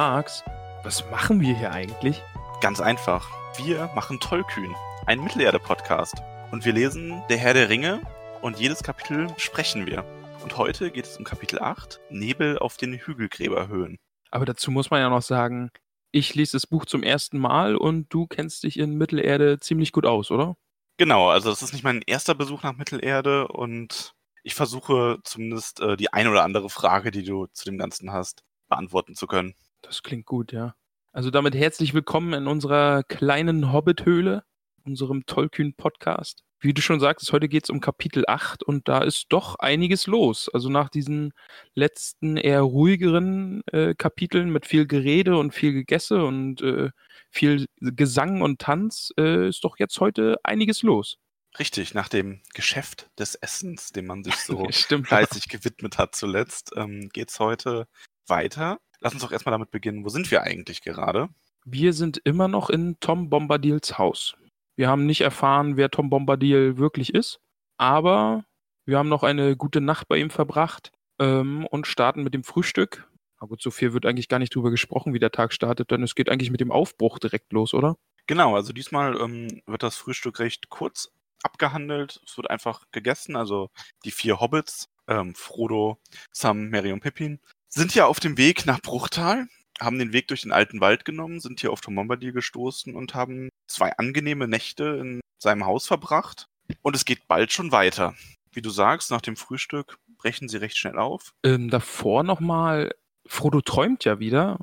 Max, was machen wir hier eigentlich? Ganz einfach. Wir machen Tollkühn, ein Mittelerde-Podcast. Und wir lesen Der Herr der Ringe und jedes Kapitel sprechen wir. Und heute geht es um Kapitel 8, Nebel auf den Hügelgräberhöhen. Aber dazu muss man ja noch sagen, ich lese das Buch zum ersten Mal und du kennst dich in Mittelerde ziemlich gut aus, oder? Genau, also das ist nicht mein erster Besuch nach Mittelerde und ich versuche zumindest äh, die ein oder andere Frage, die du zu dem Ganzen hast, beantworten zu können. Das klingt gut, ja. Also damit herzlich willkommen in unserer kleinen Hobbit-Höhle, unserem tollkühnen Podcast. Wie du schon sagtest, heute geht es um Kapitel 8 und da ist doch einiges los. Also nach diesen letzten eher ruhigeren äh, Kapiteln mit viel Gerede und viel Gegesse und äh, viel Gesang und Tanz äh, ist doch jetzt heute einiges los. Richtig, nach dem Geschäft des Essens, dem man sich so fleißig gewidmet hat zuletzt, ähm, geht es heute weiter. Lass uns doch erstmal damit beginnen, wo sind wir eigentlich gerade? Wir sind immer noch in Tom Bombadils Haus. Wir haben nicht erfahren, wer Tom Bombadil wirklich ist, aber wir haben noch eine gute Nacht bei ihm verbracht ähm, und starten mit dem Frühstück. Na gut, so viel wird eigentlich gar nicht drüber gesprochen, wie der Tag startet, denn es geht eigentlich mit dem Aufbruch direkt los, oder? Genau, also diesmal ähm, wird das Frühstück recht kurz abgehandelt. Es wird einfach gegessen. Also die vier Hobbits, ähm, Frodo, Sam, Merry und Pippin, sind ja auf dem Weg nach Bruchtal, haben den Weg durch den alten Wald genommen, sind hier auf Tom Bombadil gestoßen und haben zwei angenehme Nächte in seinem Haus verbracht. Und es geht bald schon weiter. Wie du sagst, nach dem Frühstück brechen sie recht schnell auf. Ähm, davor nochmal, Frodo träumt ja wieder.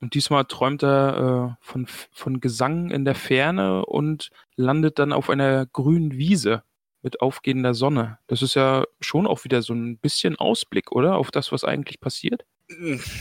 Und diesmal träumt er äh, von, von Gesang in der Ferne und landet dann auf einer grünen Wiese mit aufgehender Sonne. Das ist ja schon auch wieder so ein bisschen Ausblick, oder? Auf das, was eigentlich passiert.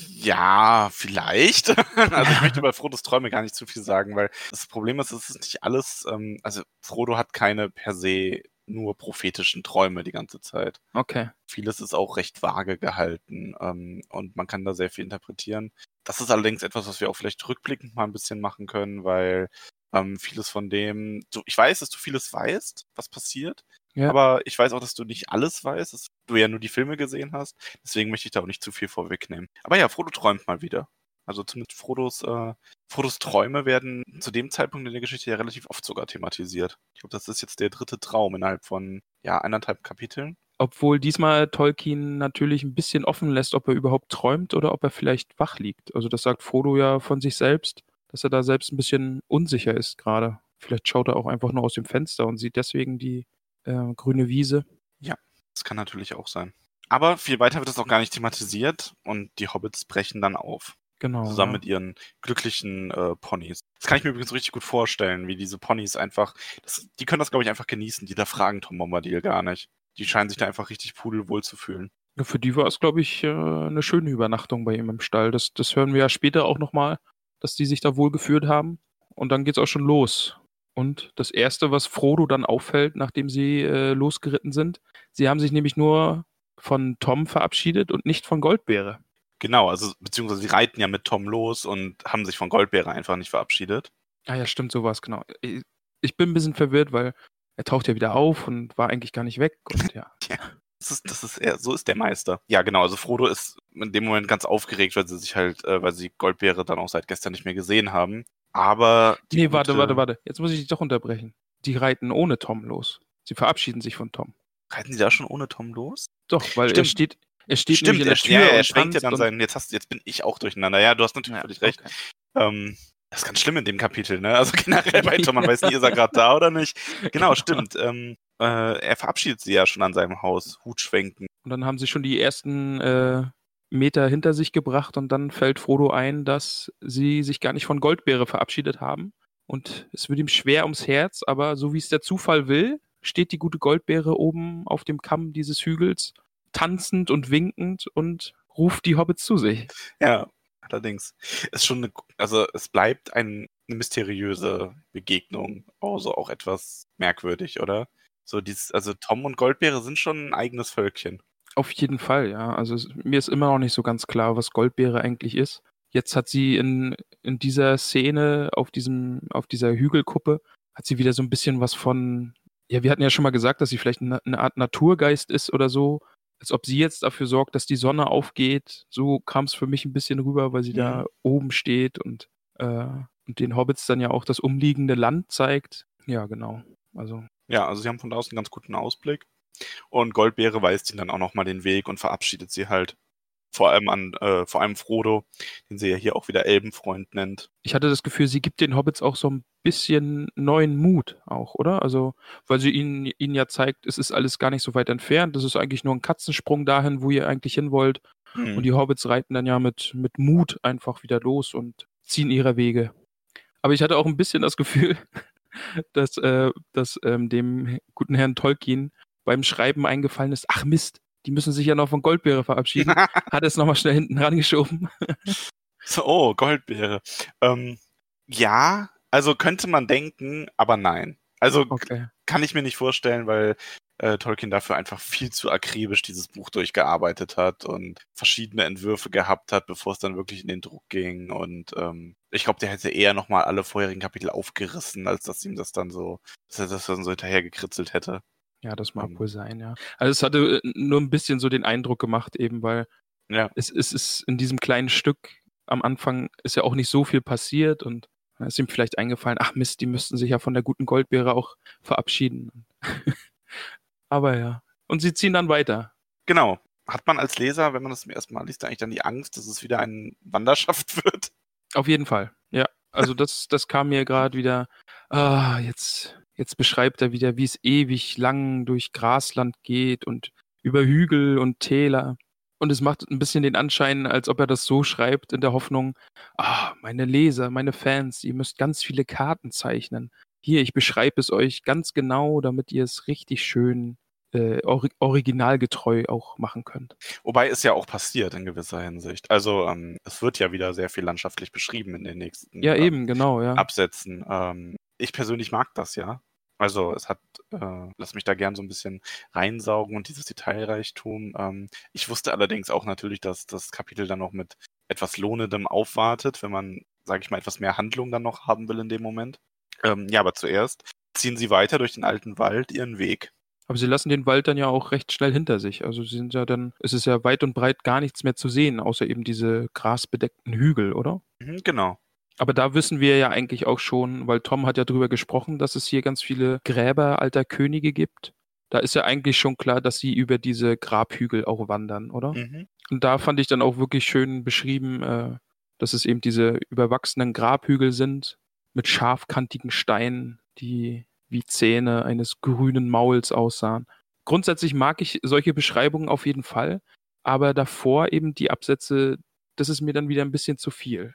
Ja, vielleicht. also ich möchte über Frodos Träume gar nicht zu viel sagen, weil das Problem ist, es ist nicht alles, ähm, also Frodo hat keine per se nur prophetischen Träume die ganze Zeit. Okay. Vieles ist auch recht vage gehalten ähm, und man kann da sehr viel interpretieren. Das ist allerdings etwas, was wir auch vielleicht rückblickend mal ein bisschen machen können, weil ähm, vieles von dem, du, ich weiß, dass du vieles weißt, was passiert, Ja. aber ich weiß auch, dass du nicht alles weißt, dass du ja nur die Filme gesehen hast. Deswegen möchte ich da auch nicht zu viel vorwegnehmen. Aber ja, Frodo träumt mal wieder. Also zumindest Frodos, äh, Frodos Träume werden zu dem Zeitpunkt in der Geschichte ja relativ oft sogar thematisiert. Ich glaube, das ist jetzt der dritte Traum innerhalb von ja eineinhalb Kapiteln. Obwohl diesmal Tolkien natürlich ein bisschen offen lässt, ob er überhaupt träumt oder ob er vielleicht wach liegt. Also das sagt Frodo ja von sich selbst, dass er da selbst ein bisschen unsicher ist gerade. Vielleicht schaut er auch einfach nur aus dem Fenster und sieht deswegen die äh, grüne Wiese. Das kann natürlich auch sein. Aber viel weiter wird es auch gar nicht thematisiert und die Hobbits brechen dann auf. Genau. zusammen ja. mit ihren glücklichen äh, Ponys. Das kann ich mir übrigens richtig gut vorstellen, wie diese Ponys einfach, das, die können das, glaube ich, einfach genießen. Die da fragen Tom Bombadil gar nicht. Die scheinen sich da einfach richtig pudelwohl zu fühlen. Ja, Für die war es, glaube ich, äh, eine schöne Übernachtung bei ihm im Stall. Das, das hören wir ja später auch nochmal, dass die sich da wohl geführt haben. Und dann geht's auch schon los. Und das Erste, was Frodo dann auffällt, nachdem sie äh, losgeritten sind, sie haben sich nämlich nur von Tom verabschiedet und nicht von Goldbeere. Genau, also beziehungsweise sie reiten ja mit Tom los und haben sich von Goldbeere einfach nicht verabschiedet. Ah ja, stimmt, so war es, genau. Ich, bin ein bisschen verwirrt, weil er taucht ja wieder auf und war eigentlich gar nicht weg. Und ja. Das ist, das ist eher, so ist der Meister. Ja, genau, also Frodo ist in dem Moment ganz aufgeregt, weil sie sich halt, äh, weil sie Goldbeere dann auch seit gestern nicht mehr gesehen haben. Aber die Nee, warte, gute- warte, warte. Jetzt muss ich dich doch unterbrechen. Die reiten ohne Tom los. Sie verabschieden sich von Tom. Reiten sie da schon ohne Tom los? Doch, weil er Stimmt. steht, er steht Stimmt, in er, der Tür ja, er und schwenkt ja dann seinen, jetzt, hast, jetzt bin ich auch durcheinander. Ja, du hast natürlich Ja, völlig recht. okay. Ähm, das ist ganz schlimm in dem Kapitel, ne? Also generell bei Tom, man weiß nie, ist er gerade da oder nicht. Genau, stimmt. Ähm, äh, er verabschiedet sie ja schon an seinem Haus, Hut schwenken. Und dann haben sie schon die ersten äh, Meter hinter sich gebracht und dann fällt Frodo ein, dass sie sich gar nicht von Goldbeere verabschiedet haben. Und es wird ihm schwer ums Herz, aber so wie es der Zufall will, steht die gute Goldbeere oben auf dem Kamm dieses Hügels, tanzend und winkend und ruft die Hobbits zu sich. Ja, allerdings. Ist schon eine, also es bleibt ein, eine mysteriöse Begegnung, also auch etwas merkwürdig, oder? So dieses, also Tom und Goldbeere sind schon ein eigenes Völkchen. Auf jeden Fall, ja. Also mir ist immer noch nicht so ganz klar, was Goldbeere eigentlich ist. Jetzt hat sie in, in dieser Szene auf diesem, auf dieser Hügelkuppe, hat sie wieder so ein bisschen was von, ja, wir hatten ja schon mal gesagt, dass sie vielleicht eine, eine Art Naturgeist ist oder so, als ob sie jetzt dafür sorgt, dass die Sonne aufgeht. So kam es für mich ein bisschen rüber, weil sie Mhm. da oben steht und, äh, und den Hobbits dann ja auch das umliegende Land zeigt. Ja, genau. Also, Ja, also sie haben von draußen einen ganz guten Ausblick. Und Goldbeere weist ihnen dann auch nochmal den Weg und verabschiedet sie halt. Vor allem an, äh, vor allem Frodo, den sie ja hier auch wieder Elbenfreund nennt. ich hatte das Gefühl, sie gibt den Hobbits auch so ein bisschen neuen Mut auch, oder? Also, weil sie ihnen, ihnen ja zeigt, es ist alles gar nicht so weit entfernt. Das ist eigentlich nur ein Katzensprung dahin, wo ihr eigentlich hin wollt. Hm. Und die Hobbits reiten dann ja mit, mit Mut einfach wieder los und ziehen ihre Wege. Aber ich hatte auch ein bisschen das Gefühl, dass, äh, dass ähm, dem guten Herrn Tolkien beim Schreiben eingefallen ist, ach Mist, die müssen sich ja noch von Goldbeere verabschieden. Hat es nochmal schnell hinten rangeschoben. So, oh, Goldbeere. Ähm, ja, also könnte man denken, aber nein. Also Okay. kann ich mir nicht vorstellen, weil äh, Tolkien dafür einfach viel zu akribisch dieses Buch durchgearbeitet hat und verschiedene Entwürfe gehabt hat, bevor es dann wirklich in den Druck ging. Und ähm, ich glaube, der hätte eher nochmal alle vorherigen Kapitel aufgerissen, als dass ihm das dann so, dass er das dann so hinterher gekritzelt hätte. Ja, das mag Ähm. wohl sein, ja. Also es hatte äh, nur ein bisschen so den Eindruck gemacht, eben weil Ja. es, es ist in diesem kleinen Stück am Anfang ist ja auch nicht so viel passiert und dann ist ihm vielleicht eingefallen, ach Mist, die müssten sich ja von der guten Goldbeere auch verabschieden. Aber ja. Und sie ziehen dann weiter. Genau. Hat man als Leser, wenn man das zum ersten Mal liest, eigentlich dann die Angst, dass es wieder eine Wanderschaft wird? Auf jeden Fall, ja. Also das, das kam mir gerade wieder, ah, jetzt, jetzt beschreibt er wieder, wie es ewig lang durch Grasland geht und über Hügel und Täler. Und es macht ein bisschen den Anschein, als ob er das so schreibt, in der Hoffnung, ah, meine Leser, meine Fans, ihr müsst ganz viele Karten zeichnen. Hier, ich beschreibe es euch ganz genau, damit ihr es richtig schön äh, ori originalgetreu auch machen könnt. Wobei es ja auch passiert in gewisser Hinsicht. Also ähm, es wird ja wieder sehr viel landschaftlich beschrieben in den nächsten Ja, äh, eben, genau, ja. Absätzen. Ähm, ich persönlich mag das ja. Also es hat, äh, lass mich da gern so ein bisschen reinsaugen und dieses Detailreichtum. Ähm, ich wusste allerdings auch natürlich, dass das Kapitel dann noch mit etwas Lohnendem aufwartet, wenn man, sage ich mal, etwas mehr Handlung dann noch haben will in dem Moment. Ähm, ja, aber zuerst ziehen sie weiter durch den alten Wald ihren Weg. Aber sie lassen den Wald dann ja auch recht schnell hinter sich. Also sie sind ja dann, es ist ja weit und breit gar nichts mehr zu sehen, außer eben diese grasbedeckten Hügel, oder? Mhm, genau. Aber da wissen wir ja eigentlich auch schon, weil Tom hat ja drüber gesprochen, dass es hier ganz viele Gräber alter Könige gibt. Da ist ja eigentlich schon klar, dass sie über diese Grabhügel auch wandern, oder? Mhm. Und da fand ich dann auch wirklich schön beschrieben, äh, dass es eben diese überwachsenen Grabhügel sind mit scharfkantigen Steinen, die wie Zähne eines grünen Mauls aussahen. Grundsätzlich mag ich solche Beschreibungen auf jeden Fall, aber davor eben die Absätze, das ist mir dann wieder ein bisschen zu viel.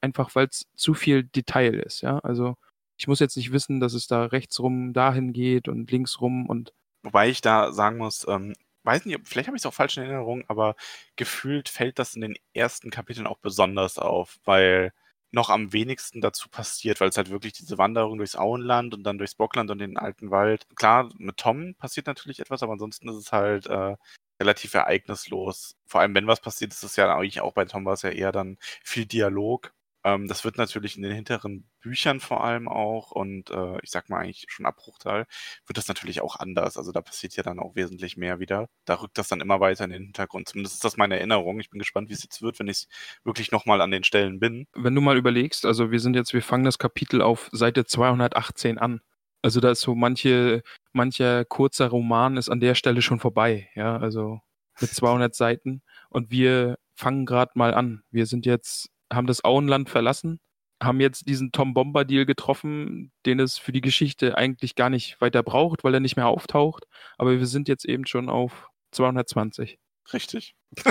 Einfach weil es zu viel Detail ist, ja. Also ich muss jetzt nicht wissen, dass es da rechts rum dahin geht und links rum und Wobei ich da sagen muss, ähm, weiß nicht, vielleicht habe ich es auch falsch in Erinnerung, aber gefühlt fällt das in den ersten Kapiteln auch besonders auf, weil noch am wenigsten dazu passiert, weil es halt wirklich diese Wanderung durchs Auenland und dann durchs Bockland und den alten Wald. Klar, mit Tom passiert natürlich etwas, aber ansonsten ist es halt äh, relativ ereignislos. Vor allem, wenn was passiert, ist es ja eigentlich auch bei Tom war es ja eher dann viel Dialog. Ähm, das wird natürlich in den hinteren Büchern vor allem auch und äh, ich sag mal eigentlich schon ab Bruchteil wird das natürlich auch anders. Also da passiert ja dann auch wesentlich mehr wieder. Da rückt das dann immer weiter in den Hintergrund. Zumindest ist das meine Erinnerung. Ich bin gespannt, wie es jetzt wird, wenn ich wirklich nochmal an den Stellen bin. wenn du mal überlegst, also wir sind jetzt, wir fangen das Kapitel auf Seite 218 an. Also da ist so manche, mancher kurzer Roman ist an der Stelle schon vorbei, ja, also mit 200 Seiten und wir fangen gerade mal an. Wir sind jetzt, haben das Auenland verlassen haben jetzt diesen Tom Bombadil getroffen, den es für die Geschichte eigentlich gar nicht weiter braucht, weil er nicht mehr auftaucht. Aber wir sind jetzt eben schon auf 220. Richtig.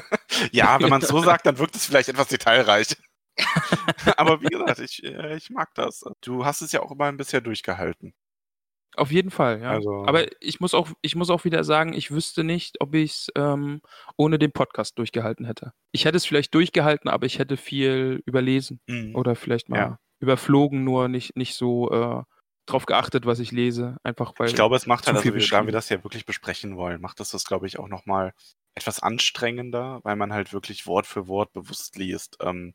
ja, wenn man es so sagt, dann wirkt es vielleicht etwas detailreich. Aber wie gesagt, ich, äh, ich mag das. Du hast es ja auch immer bisher durchgehalten. Auf jeden Fall, ja. Also- Aber ich muss auch, ich muss auch wieder sagen, ich wüsste nicht, ob ich es ähm, ohne den Podcast durchgehalten hätte. Ich hätte es vielleicht durchgehalten, aber ich hätte viel überlesen Mhm. oder vielleicht mal Ja. überflogen, nur nicht, nicht so äh, drauf geachtet, was ich lese. Einfach weil. Ich glaube, es macht halt, also, da wir das ja wirklich besprechen wollen, macht das das, glaube ich, auch nochmal etwas anstrengender, weil man halt wirklich Wort für Wort bewusst liest. Ähm,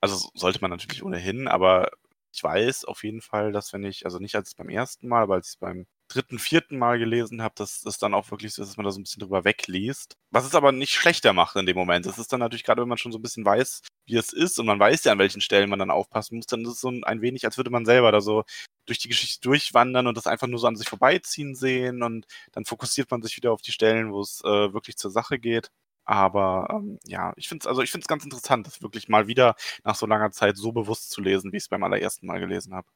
also so- sollte man natürlich ohnehin, aber ich weiß auf jeden Fall, dass wenn ich, also nicht als beim ersten Mal, aber als ich es beim dritten, vierten Mal gelesen habe, dass es dann auch wirklich so ist, dass man da so ein bisschen drüber wegliest. Was es aber nicht schlechter macht in dem Moment. Es ist dann natürlich gerade, wenn man schon so ein bisschen weiß, wie es ist und man weiß ja, an welchen Stellen man dann aufpassen muss, dann ist es so ein, ein wenig, als würde man selber da so durch die Geschichte durchwandern und das einfach nur so an sich vorbeiziehen sehen und dann fokussiert man sich wieder auf die Stellen, wo es äh, wirklich zur Sache geht. Aber ähm, ja, ich finde es also ich ganz interessant, das wirklich mal wieder nach so langer Zeit so bewusst zu lesen, wie ich es beim allerersten Mal gelesen habe.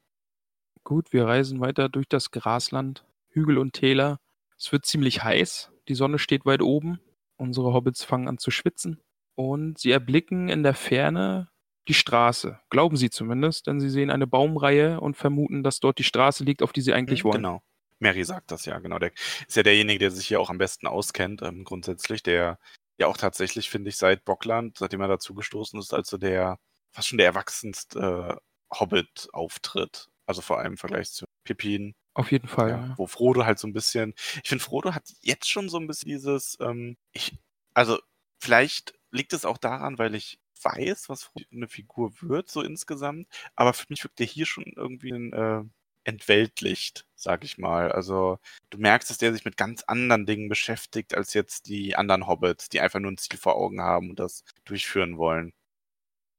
Gut, wir reisen weiter durch das Grasland, Hügel und Täler. Es wird ziemlich heiß, die Sonne steht weit oben, unsere Hobbits fangen an zu schwitzen und sie erblicken in der Ferne die Straße. Glauben sie zumindest, denn sie sehen eine Baumreihe und vermuten, dass dort die Straße liegt, auf die sie eigentlich wollen. Genau. Mary sagt das ja, genau. Der ist ja derjenige, der sich hier auch am besten auskennt, ähm, grundsätzlich, der ja auch tatsächlich, finde ich, seit Bockland, seitdem er dazugestoßen ist, also der fast schon der erwachsenste äh, Hobbit-Auftritt. Also vor allem im Vergleich zu Pippin, Auf jeden Fall. ja, Ja. wo Frodo halt so ein bisschen, ich finde, Frodo hat jetzt schon so ein bisschen dieses, ähm, ich, also vielleicht liegt es auch daran, weil ich weiß, was Frodo eine Figur wird, so insgesamt, aber für mich wirkt der hier schon irgendwie ein, äh, entweltlicht, sag ich mal. Also du merkst, dass der sich mit ganz anderen Dingen beschäftigt, als jetzt die anderen Hobbits, die einfach nur ein Ziel vor Augen haben und das durchführen wollen.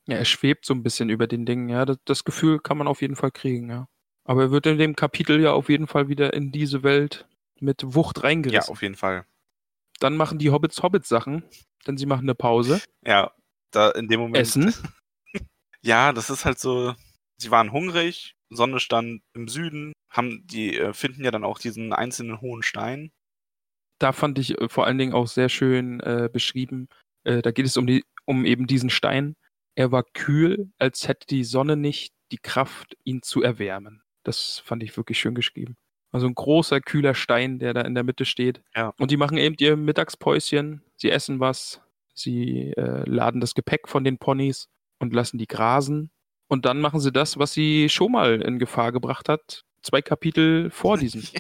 ja, er schwebt so ein bisschen über den Dingen. Ja, das, das Gefühl kann man auf jeden Fall kriegen. Ja. Aber er wird in dem Kapitel ja auf jeden Fall wieder in diese Welt mit Wucht Ja, reingerissen. auf jeden Fall. Dann machen die Hobbits Hobbit-Sachen, denn sie machen eine Pause, Ja, da in dem Moment. essen. Ja, das ist halt so, sie waren hungrig, Sonne stand im Süden, haben die äh, finden ja dann auch diesen einzelnen hohen Stein. Da fand ich äh, vor allen Dingen auch sehr schön äh, beschrieben. Äh, da geht es um, die, um eben diesen Stein. Er war kühl, als hätte die Sonne nicht die Kraft, ihn zu erwärmen. Das fand ich wirklich schön geschrieben. Also ein großer, kühler Stein, der da in der Mitte steht. Ja. Und die machen eben ihr Mittagspäuschen. Sie essen was. Sie laden das Gepäck von den Ponys und lassen die grasen. Und dann machen sie das, was sie schon mal in Gefahr gebracht hat. Zwei Kapitel vor diesem.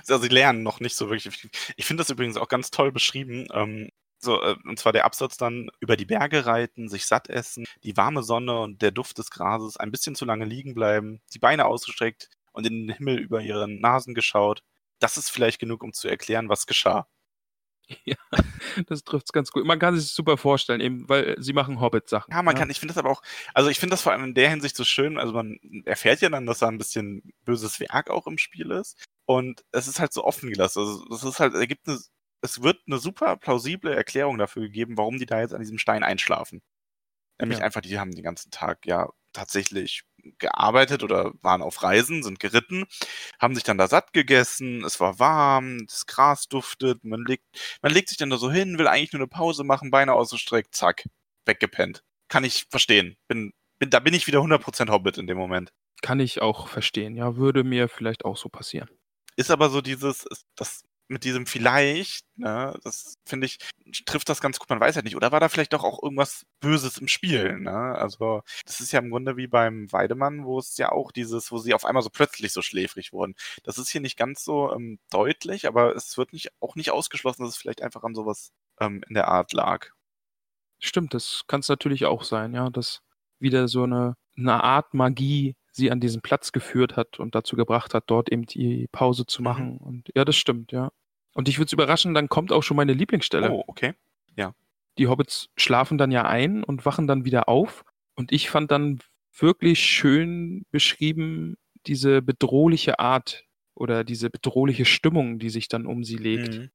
Also sie lernen noch nicht so wirklich. Ich finde das übrigens auch ganz toll beschrieben. Ähm, so, äh, und zwar der Absatz dann über die Berge reiten, sich satt essen, die warme Sonne und der Duft des Grases, ein bisschen zu lange liegen bleiben, die Beine ausgestreckt und in den Himmel über ihren Nasen geschaut. Das ist vielleicht genug, um zu erklären, was geschah. Das trifft es ganz gut. Man kann sich super vorstellen, eben, weil sie machen Hobbit-Sachen. Ja, man kann, ich finde das aber auch, also ich finde das vor allem in der Hinsicht so schön, also man erfährt ja dann, dass da ein bisschen böses Werk auch im Spiel ist und es ist halt so offen gelassen. Also es ist halt, es gibt eine, es wird eine super plausible Erklärung dafür gegeben, warum die da jetzt an diesem Stein einschlafen. Nämlich Ja. einfach, die haben den ganzen Tag ja tatsächlich gearbeitet oder waren auf Reisen, sind geritten, haben sich dann da satt gegessen, es war warm, das Gras duftet, man legt, man legt sich dann da so hin, will eigentlich nur eine Pause machen, Beine ausgestreckt, zack, weggepennt. Kann ich verstehen. Bin, bin, da bin ich wieder 100% Hobbit in dem Moment. Kann ich auch verstehen. Ja, würde mir vielleicht auch so passieren. Ist aber so dieses, das mit diesem vielleicht, ne, das finde ich, trifft das ganz gut, man weiß ja nicht. Oder war da vielleicht doch auch irgendwas Böses im Spiel, ne? Also, das ist ja im Grunde wie beim Weidemann, wo es ja auch dieses, wo sie auf einmal so plötzlich so schläfrig wurden. Das ist hier nicht ganz so ähm, deutlich, aber es wird nicht, auch nicht ausgeschlossen, dass es vielleicht einfach an sowas ähm, in der Art lag. Stimmt, das kann es natürlich auch sein, ja, dass wieder so eine, eine Art Magie sie an diesen Platz geführt hat und dazu gebracht hat, dort eben die Pause zu machen. Und ja, das stimmt, ja. Und ich würde es überraschen, dann kommt auch schon meine Lieblingsstelle. Oh, okay. Die Hobbits schlafen dann ja ein und wachen dann wieder auf. Und ich fand dann wirklich schön beschrieben diese bedrohliche Art oder diese bedrohliche Stimmung, die sich dann um sie legt. Mhm.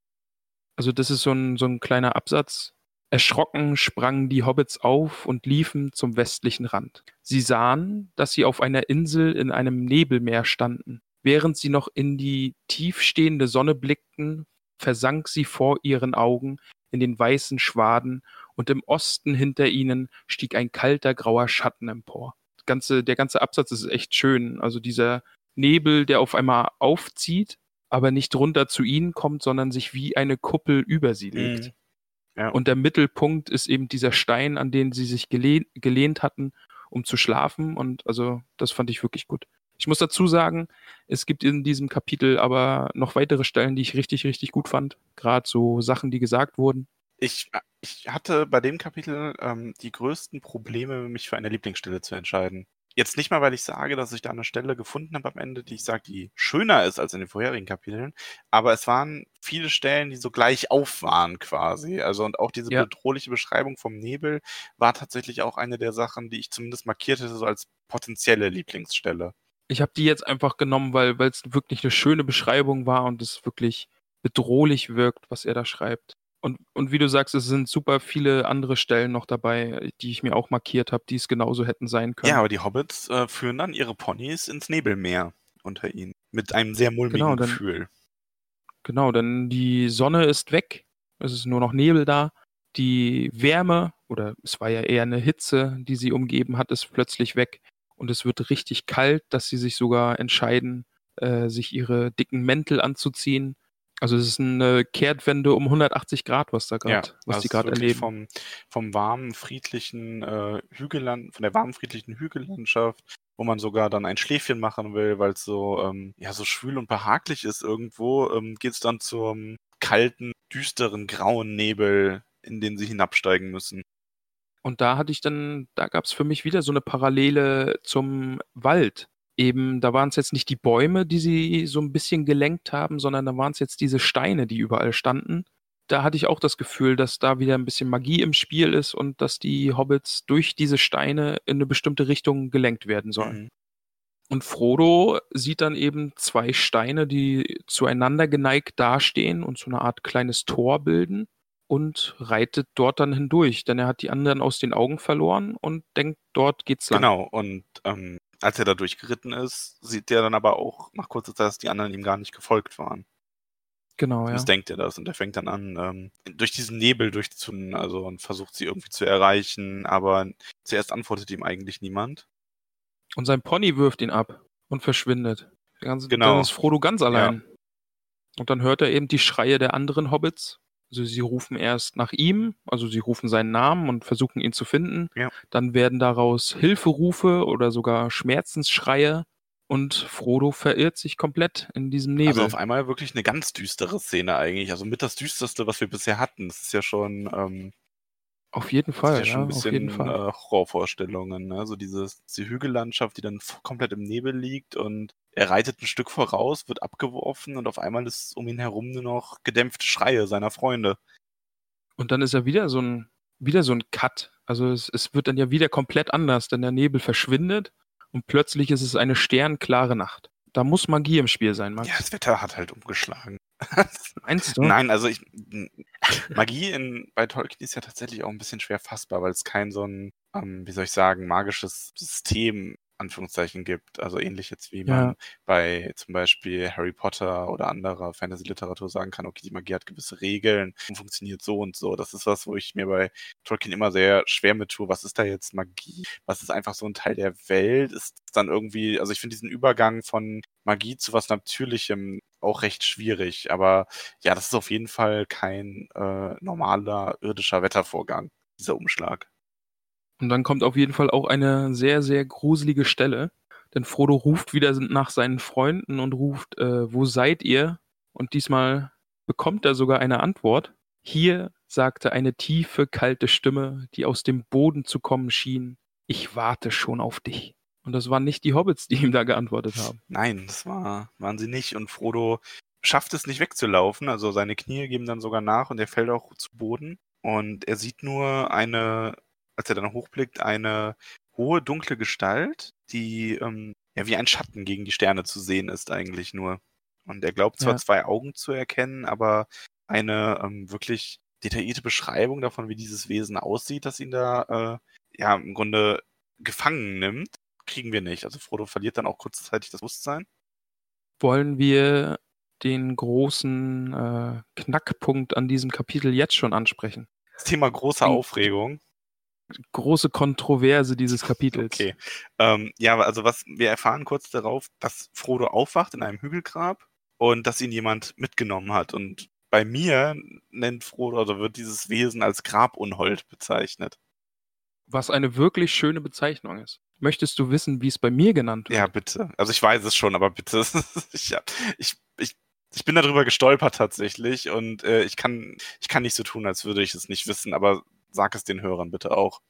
Also das ist so ein, so ein kleiner Absatz, Erschrocken sprangen die Hobbits auf und liefen zum westlichen Rand. Sie sahen, dass sie auf einer Insel in einem Nebelmeer standen. Während sie noch in die tiefstehende Sonne blickten, versank sie vor ihren Augen in den weißen Schwaden, und im Osten hinter ihnen stieg ein kalter grauer Schatten empor. Ganze, der ganze Absatz ist echt schön. Also dieser Nebel, der auf einmal aufzieht, aber nicht runter zu ihnen kommt, sondern sich wie eine Kuppel über sie legt. Mhm. Ja. Und der Mittelpunkt ist eben dieser Stein, an den sie sich gelehnt, gelehnt hatten, um zu schlafen. Und also das fand ich wirklich gut. Ich muss dazu sagen, es gibt in diesem Kapitel aber noch weitere Stellen, die ich richtig, richtig gut fand. Gerade so Sachen, die gesagt wurden. Ich, ich hatte bei dem Kapitel ähm, die größten Probleme, mich für eine Lieblingsstelle zu entscheiden. Jetzt nicht mal, weil ich sage, dass ich da eine Stelle gefunden habe am Ende, die ich sage, die schöner ist als in den vorherigen Kapiteln, aber es waren viele Stellen, die so gleich auf waren quasi. Also und auch diese Ja. bedrohliche Beschreibung vom Nebel war tatsächlich auch eine der Sachen, die ich zumindest markiert hätte, so als potenzielle Lieblingsstelle. Ich habe die jetzt einfach genommen, weil es wirklich eine schöne Beschreibung war und es wirklich bedrohlich wirkt, was er da schreibt. Und, und wie du sagst, es sind super viele andere Stellen noch dabei, die ich mir auch markiert habe, die es genauso hätten sein können. Ja, aber die Hobbits äh, führen dann ihre Ponys ins Nebelmeer unter ihnen. Mit einem sehr mulmigen Genau, dann- Gefühl. Genau, denn die Sonne ist weg, es ist nur noch Nebel da. Die Wärme, oder es war ja eher eine Hitze, die sie umgeben hat, ist plötzlich weg. Und es wird richtig kalt, dass sie sich sogar entscheiden, äh, sich ihre dicken Mäntel anzuziehen. Also es ist eine Kehrtwende um 180 Grad, was da gerade, was also die gerade erleben. Vom, vom warmen, friedlichen äh, Hügelland, von der warmen, friedlichen Hügellandschaft, wo man sogar dann ein Schläfchen machen will, weil es so, ähm, ja, so schwül und behaglich ist irgendwo, ähm, geht es dann zum kalten, düsteren, grauen Nebel, in den sie hinabsteigen müssen. Und da hatte ich dann, da gab es für mich wieder so eine Parallele zum Wald. Eben, da waren es jetzt nicht die Bäume, die sie so ein bisschen gelenkt haben, sondern da waren es jetzt diese Steine, die überall standen. Da hatte ich auch das Gefühl, dass da wieder ein bisschen Magie im Spiel ist und dass die Hobbits durch diese Steine in eine bestimmte Richtung gelenkt werden sollen. Mhm. Und Frodo sieht dann eben zwei Steine, die zueinander geneigt dastehen und so eine Art kleines Tor bilden und reitet dort dann hindurch, denn er hat die anderen aus den Augen verloren und denkt, dort geht's lang. Genau, und ähm, als er da durchgeritten ist, sieht er dann aber auch nach kurzer Zeit, dass die anderen ihm gar nicht gefolgt waren. Genau, ja. Das denkt er das und er fängt dann an, ähm, durch diesen Nebel durchzunen, also und versucht sie irgendwie zu erreichen, aber zuerst antwortet ihm eigentlich niemand. Und sein Pony wirft ihn ab und verschwindet. Ganz, Genau. Dann ist Frodo ganz allein. Und dann hört er eben die Schreie der anderen Hobbits. Also sie rufen erst nach ihm, also sie rufen seinen Namen und versuchen ihn zu finden. Ja. Dann werden daraus Hilferufe oder sogar Schmerzensschreie. Und Frodo verirrt sich komplett in diesem Nebel. Also auf einmal wirklich eine ganz düstere Szene eigentlich, also mit das düsterste, was wir bisher hatten. Das ist ja schon, ähm, auf jeden das Fall, ist ja schon ja, ein auf bisschen jeden Fall. äh, Horrorvorstellungen, ne? So dieses, diese Hügellandschaft, die dann komplett im Nebel liegt und er reitet ein Stück voraus, wird abgeworfen und auf einmal ist um ihn herum nur noch gedämpfte Schreie seiner Freunde. Und dann ist ja wieder so ein, wieder so ein Cut. Also es, es wird dann ja wieder komplett anders, denn der Nebel verschwindet und plötzlich ist es eine sternklare Nacht. Da muss Magie im Spiel sein, Max. Ja, das Wetter hat halt umgeschlagen. Meinst du? Nein, also ich Magie in, bei Tolkien ist ja tatsächlich auch ein bisschen schwer fassbar, weil es kein so ein, ähm, wie soll ich sagen, magisches System Anführungszeichen gibt. Also ähnlich jetzt wie Ja. man bei zum Beispiel Harry Potter oder anderer Fantasy-Literatur sagen kann, okay, die Magie hat gewisse Regeln und funktioniert so und so. Das ist was, wo ich mir bei Tolkien immer sehr schwer mit tue. Was ist da jetzt Magie? Was ist einfach so ein Teil der Welt? Ist dann irgendwie, also ich finde diesen Übergang von Magie zu was Natürlichem auch recht schwierig. Aber ja, das ist auf jeden Fall kein äh, normaler irdischer Wettervorgang, dieser Umschlag. Und dann kommt auf jeden Fall auch eine sehr, sehr gruselige Stelle. Denn Frodo ruft wieder nach seinen Freunden und ruft, äh, wo seid ihr? Und diesmal bekommt er sogar eine Antwort. Hier, sagte eine tiefe, kalte Stimme, die aus dem Boden zu kommen schien. Ich warte schon auf dich. Und das waren nicht die Hobbits, die ihm da geantwortet haben. Nein, das war, waren sie nicht. Und Frodo schafft es nicht wegzulaufen. Also seine Knie geben dann sogar nach und er fällt auch zu Boden. Und er sieht nur eine, als er dann hochblickt, eine hohe, dunkle Gestalt, die ähm, ja wie ein Schatten gegen die Sterne zu sehen ist eigentlich nur. Und er glaubt zwar Ja. zwei Augen zu erkennen, aber eine ähm, wirklich detaillierte Beschreibung davon, wie dieses Wesen aussieht, das ihn da äh, ja im Grunde gefangen nimmt, kriegen wir nicht. Also Frodo verliert dann auch kurzzeitig das Bewusstsein. Wollen wir den großen äh, Knackpunkt an diesem Kapitel jetzt schon ansprechen? Das Thema große Aufregung. Große Kontroverse dieses Kapitels. Okay. Ähm, ja, also was wir erfahren kurz darauf, dass Frodo aufwacht in einem Hügelgrab und dass ihn jemand mitgenommen hat. Und bei mir nennt Frodo, oder wird dieses Wesen als Grabunhold bezeichnet. Was eine wirklich schöne Bezeichnung ist. Möchtest du wissen, wie es bei mir genannt wird? Ja, bitte. Also ich weiß es schon, aber bitte. ich, ich, ich, ich bin darüber gestolpert tatsächlich und äh, ich, kann, ich kann nicht so tun, als würde ich es nicht wissen, aber sag es den Hörern bitte auch.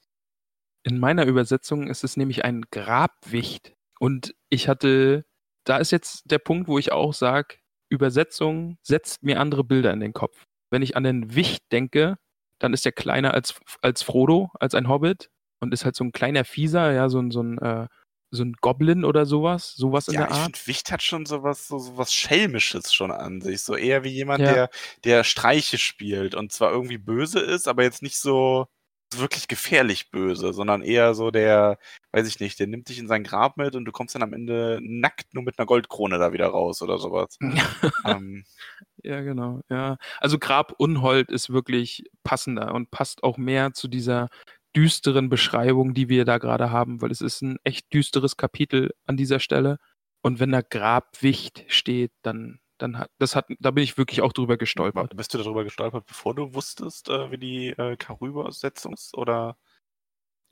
In meiner Übersetzung ist es nämlich ein Grabwicht. Und ich hatte, da ist jetzt der Punkt, wo ich auch sage, Übersetzung setzt mir andere Bilder in den Kopf. Wenn ich an den Wicht denke, dann ist er kleiner als, als Frodo, als ein Hobbit und ist halt so ein kleiner Fieser, ja, so ein, so ein, äh, so ein Goblin oder sowas, sowas in ja, der Art. ich finde, Wicht hat schon sowas, so, sowas Schelmisches schon an sich. So eher wie jemand, Ja. der, der Streiche spielt und zwar irgendwie böse ist, aber jetzt nicht so wirklich gefährlich böse, sondern eher so der, weiß ich nicht, der nimmt dich in sein Grab mit und du kommst dann am Ende nackt nur mit einer Goldkrone da wieder raus oder sowas. ähm, Ja, genau. Ja, also Grab Unhold ist wirklich passender und passt auch mehr zu dieser düsteren Beschreibung, die wir da gerade haben, weil es ist ein echt düsteres Kapitel an dieser Stelle. Und wenn da Grabwicht steht, dann, dann hat, das hat, da bin ich wirklich auch drüber gestolpert. bist du darüber gestolpert, bevor du wusstest, äh, wie die äh, Karüber-Übersetzung ist? Oder?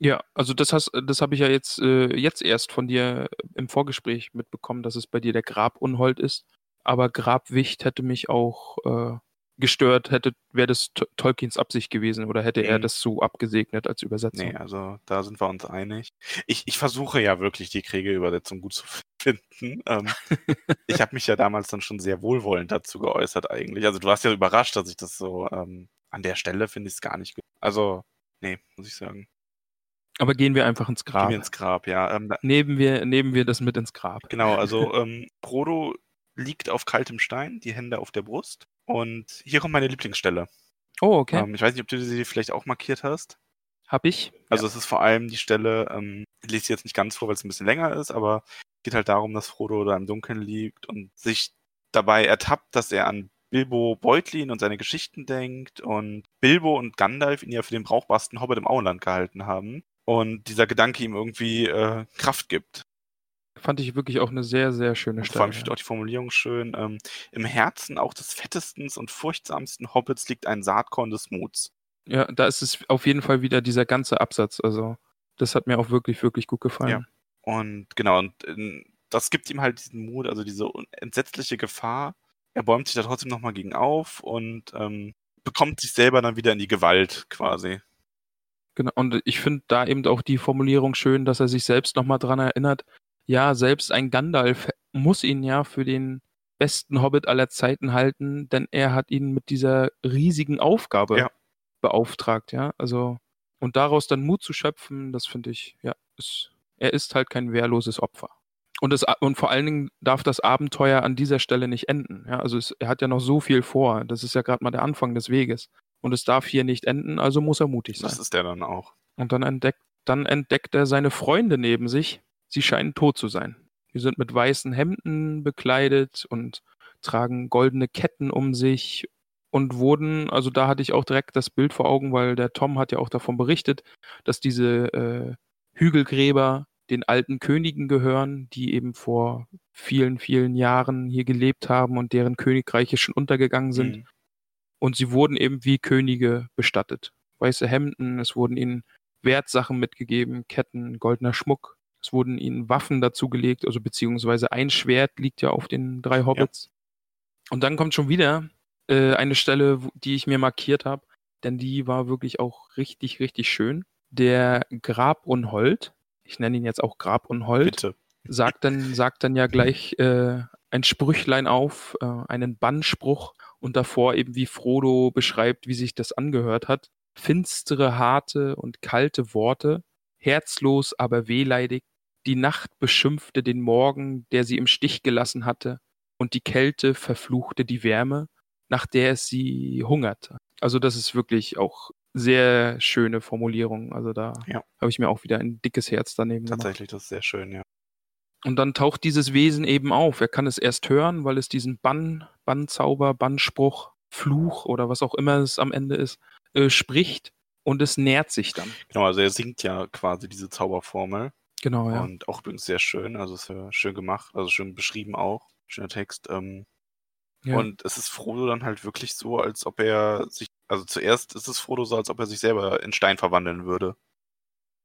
Ja, also das hast, das habe ich ja jetzt, äh, jetzt erst von dir im Vorgespräch mitbekommen, dass es bei dir der Grabunhold ist. Aber Grabwicht hätte mich auch äh, gestört, hätte, wäre das Tolkiens Absicht gewesen oder hätte er Mhm. das so abgesegnet als Übersetzung. Nee, also da sind wir uns einig. Ich, ich versuche ja wirklich, die Kriege-Übersetzung gut zu finden. Ähm, ich habe mich ja damals dann schon sehr wohlwollend dazu geäußert eigentlich. Also du warst ja überrascht, dass ich das so ähm, an der Stelle finde ich es gar nicht gut. Also, nee, muss ich sagen. Aber gehen wir einfach ins Grab. mir ins Grab, ja. Ähm, Nehmen wir, nehmen wir das mit ins Grab. genau, also ähm, Frodo liegt auf kaltem Stein, die Hände auf der Brust. Und hier kommt meine Lieblingsstelle. Oh, okay. Ähm, ich weiß nicht, ob du sie vielleicht auch markiert hast. Hab ich. Also es ist vor allem die Stelle, ähm, ich lese sie jetzt nicht ganz vor, weil es ein bisschen länger ist, aber es geht halt darum, dass Frodo da im Dunkeln liegt und sich dabei ertappt, dass er an Bilbo Beutlin und seine Geschichten denkt und Bilbo und Gandalf ihn ja für den brauchbarsten Hobbit im Auenland gehalten haben und dieser Gedanke ihm irgendwie äh, Kraft gibt. Fand ich wirklich auch eine sehr, sehr schöne Und vor allem Stelle. finde ich auch die Formulierung schön. Ähm, Im Herzen auch des fettesten und furchtsamsten Hobbits liegt ein Saatkorn des Muts. Ja, da ist es auf jeden Fall wieder dieser ganze Absatz. Also, das hat mir auch wirklich, wirklich gut gefallen. Ja. Und genau, und ähm, das gibt ihm halt diesen Mut, also diese entsetzliche Gefahr. Er bäumt sich da trotzdem nochmal gegen auf und ähm, bekommt sich selber dann wieder in die Gewalt quasi. Genau. Und ich finde da eben auch die Formulierung schön, dass er sich selbst nochmal dran erinnert. Ja, selbst ein Gandalf muss ihn ja für den besten Hobbit aller Zeiten halten, denn er hat ihn mit dieser riesigen Aufgabe Ja. beauftragt, ja. Also, und daraus dann Mut zu schöpfen, das finde ich, ja, ist, er ist halt kein wehrloses Opfer. Und, das, und vor allen Dingen darf das Abenteuer an dieser Stelle nicht enden. Ja, also es, er hat ja noch so viel vor. Das ist ja gerade mal der Anfang des Weges. Und es darf hier nicht enden, also muss er mutig sein. Das ist der dann auch. Und dann entdeckt, dann entdeckt er seine Freunde neben sich. Sie scheinen tot zu sein. Sie sind mit weißen Hemden bekleidet und tragen goldene Ketten um sich und wurden, also da hatte ich auch direkt das Bild vor Augen, weil der Tom hat ja auch davon berichtet, dass diese äh, Hügelgräber den alten Königen gehören, die eben vor vielen, vielen Jahren hier gelebt haben und deren Königreiche schon untergegangen sind. Mhm. Und sie wurden eben wie Könige bestattet. Weiße Hemden, es wurden ihnen Wertsachen mitgegeben, Ketten, goldener Schmuck. Es wurden ihnen Waffen dazugelegt, also beziehungsweise ein Schwert liegt ja auf den drei Hobbits. Und dann kommt schon wieder äh, eine Stelle, die ich mir markiert habe, denn die war wirklich auch richtig, richtig schön. Der Grabunhold, ich nenne ihn jetzt auch Grabunhold, Bitte. sagt dann, sagt dann ja gleich äh, ein Sprüchlein auf, äh, einen Bannspruch und davor eben wie Frodo beschreibt, wie sich das angehört hat. Finstere, harte und kalte Worte, herzlos, aber wehleidig. Die Nacht beschimpfte den Morgen, der sie im Stich gelassen hatte, und die Kälte verfluchte die Wärme, nach der es sie hungerte. Also das ist wirklich auch sehr schöne Formulierung. Also da Ja. habe ich mir auch wieder ein dickes Herz daneben gemacht. Tatsächlich, das ist sehr schön, ja. Und dann taucht dieses Wesen eben auf. Er kann es erst hören, weil es diesen Bann, Bannzauber, Bannspruch, Fluch oder was auch immer es am Ende ist, äh, spricht und es nährt sich dann. Genau, also er singt ja quasi diese Zauberformel. Genau, ja. Und auch übrigens sehr schön, also ist ja schön gemacht, also schön beschrieben auch. Schöner Text. Ähm, ja. Und es ist Frodo dann halt wirklich so, als ob er sich, also zuerst ist es Frodo so, als ob er sich selber in Stein verwandeln würde.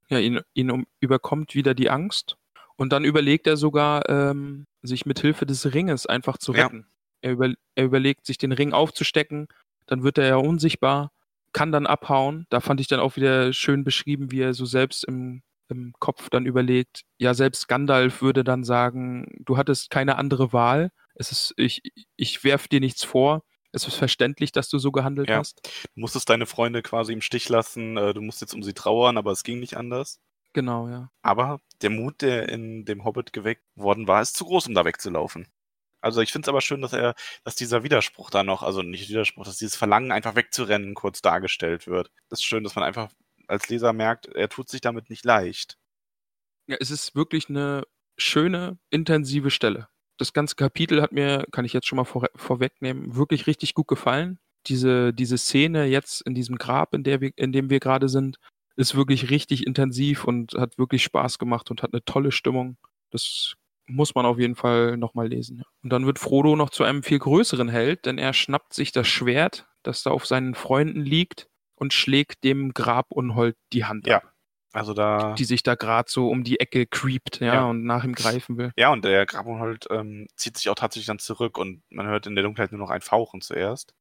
Ja, ihn, ihn um, überkommt wieder die Angst. Und dann überlegt er sogar, ähm, sich mit Hilfe des Ringes einfach zu Ja. retten. Er, über, er überlegt, sich den Ring aufzustecken. Dann wird er ja unsichtbar, kann dann abhauen. Da fand ich dann auch wieder schön beschrieben, wie er so selbst im, im Kopf dann überlegt. Ja, selbst Gandalf würde dann sagen, du hattest keine andere Wahl. Es ist, ich, ich werf dir nichts vor. Es ist verständlich, dass du so gehandelt Ja. hast. Du musstest deine Freunde quasi im Stich lassen, äh, du musst jetzt um sie trauern, aber es ging nicht anders. Genau, ja. Aber der Mut, der in dem Hobbit geweckt worden war, ist zu groß, um da wegzulaufen. Also ich finde es aber schön, dass er, dass dieser Widerspruch da noch, also nicht Widerspruch, dass dieses Verlangen, einfach wegzurennen, kurz dargestellt wird. Das ist schön, dass man einfach als Leser merkt, er tut sich damit nicht leicht. Ja, es ist wirklich eine schöne, intensive Stelle. Das ganze Kapitel hat mir, kann ich jetzt schon mal vor, vorwegnehmen, wirklich richtig gut gefallen. Diese, diese Szene jetzt in diesem Grab, in, der wir, in dem wir gerade sind, ist wirklich richtig intensiv und hat wirklich Spaß gemacht und hat eine tolle Stimmung. Das muss man auf jeden Fall nochmal lesen. Und dann wird Frodo noch zu einem viel größeren Held, denn er schnappt sich das Schwert, das da auf seinen Freunden liegt, und schlägt dem Grabunhold die Hand Ja. ab, Also da. die sich da gerade so um die Ecke creept, ja, Ja. und nach ihm greifen will. Ja, und der Grabunhold ähm, zieht sich auch tatsächlich dann zurück und man hört in der Dunkelheit nur noch ein Fauchen zuerst.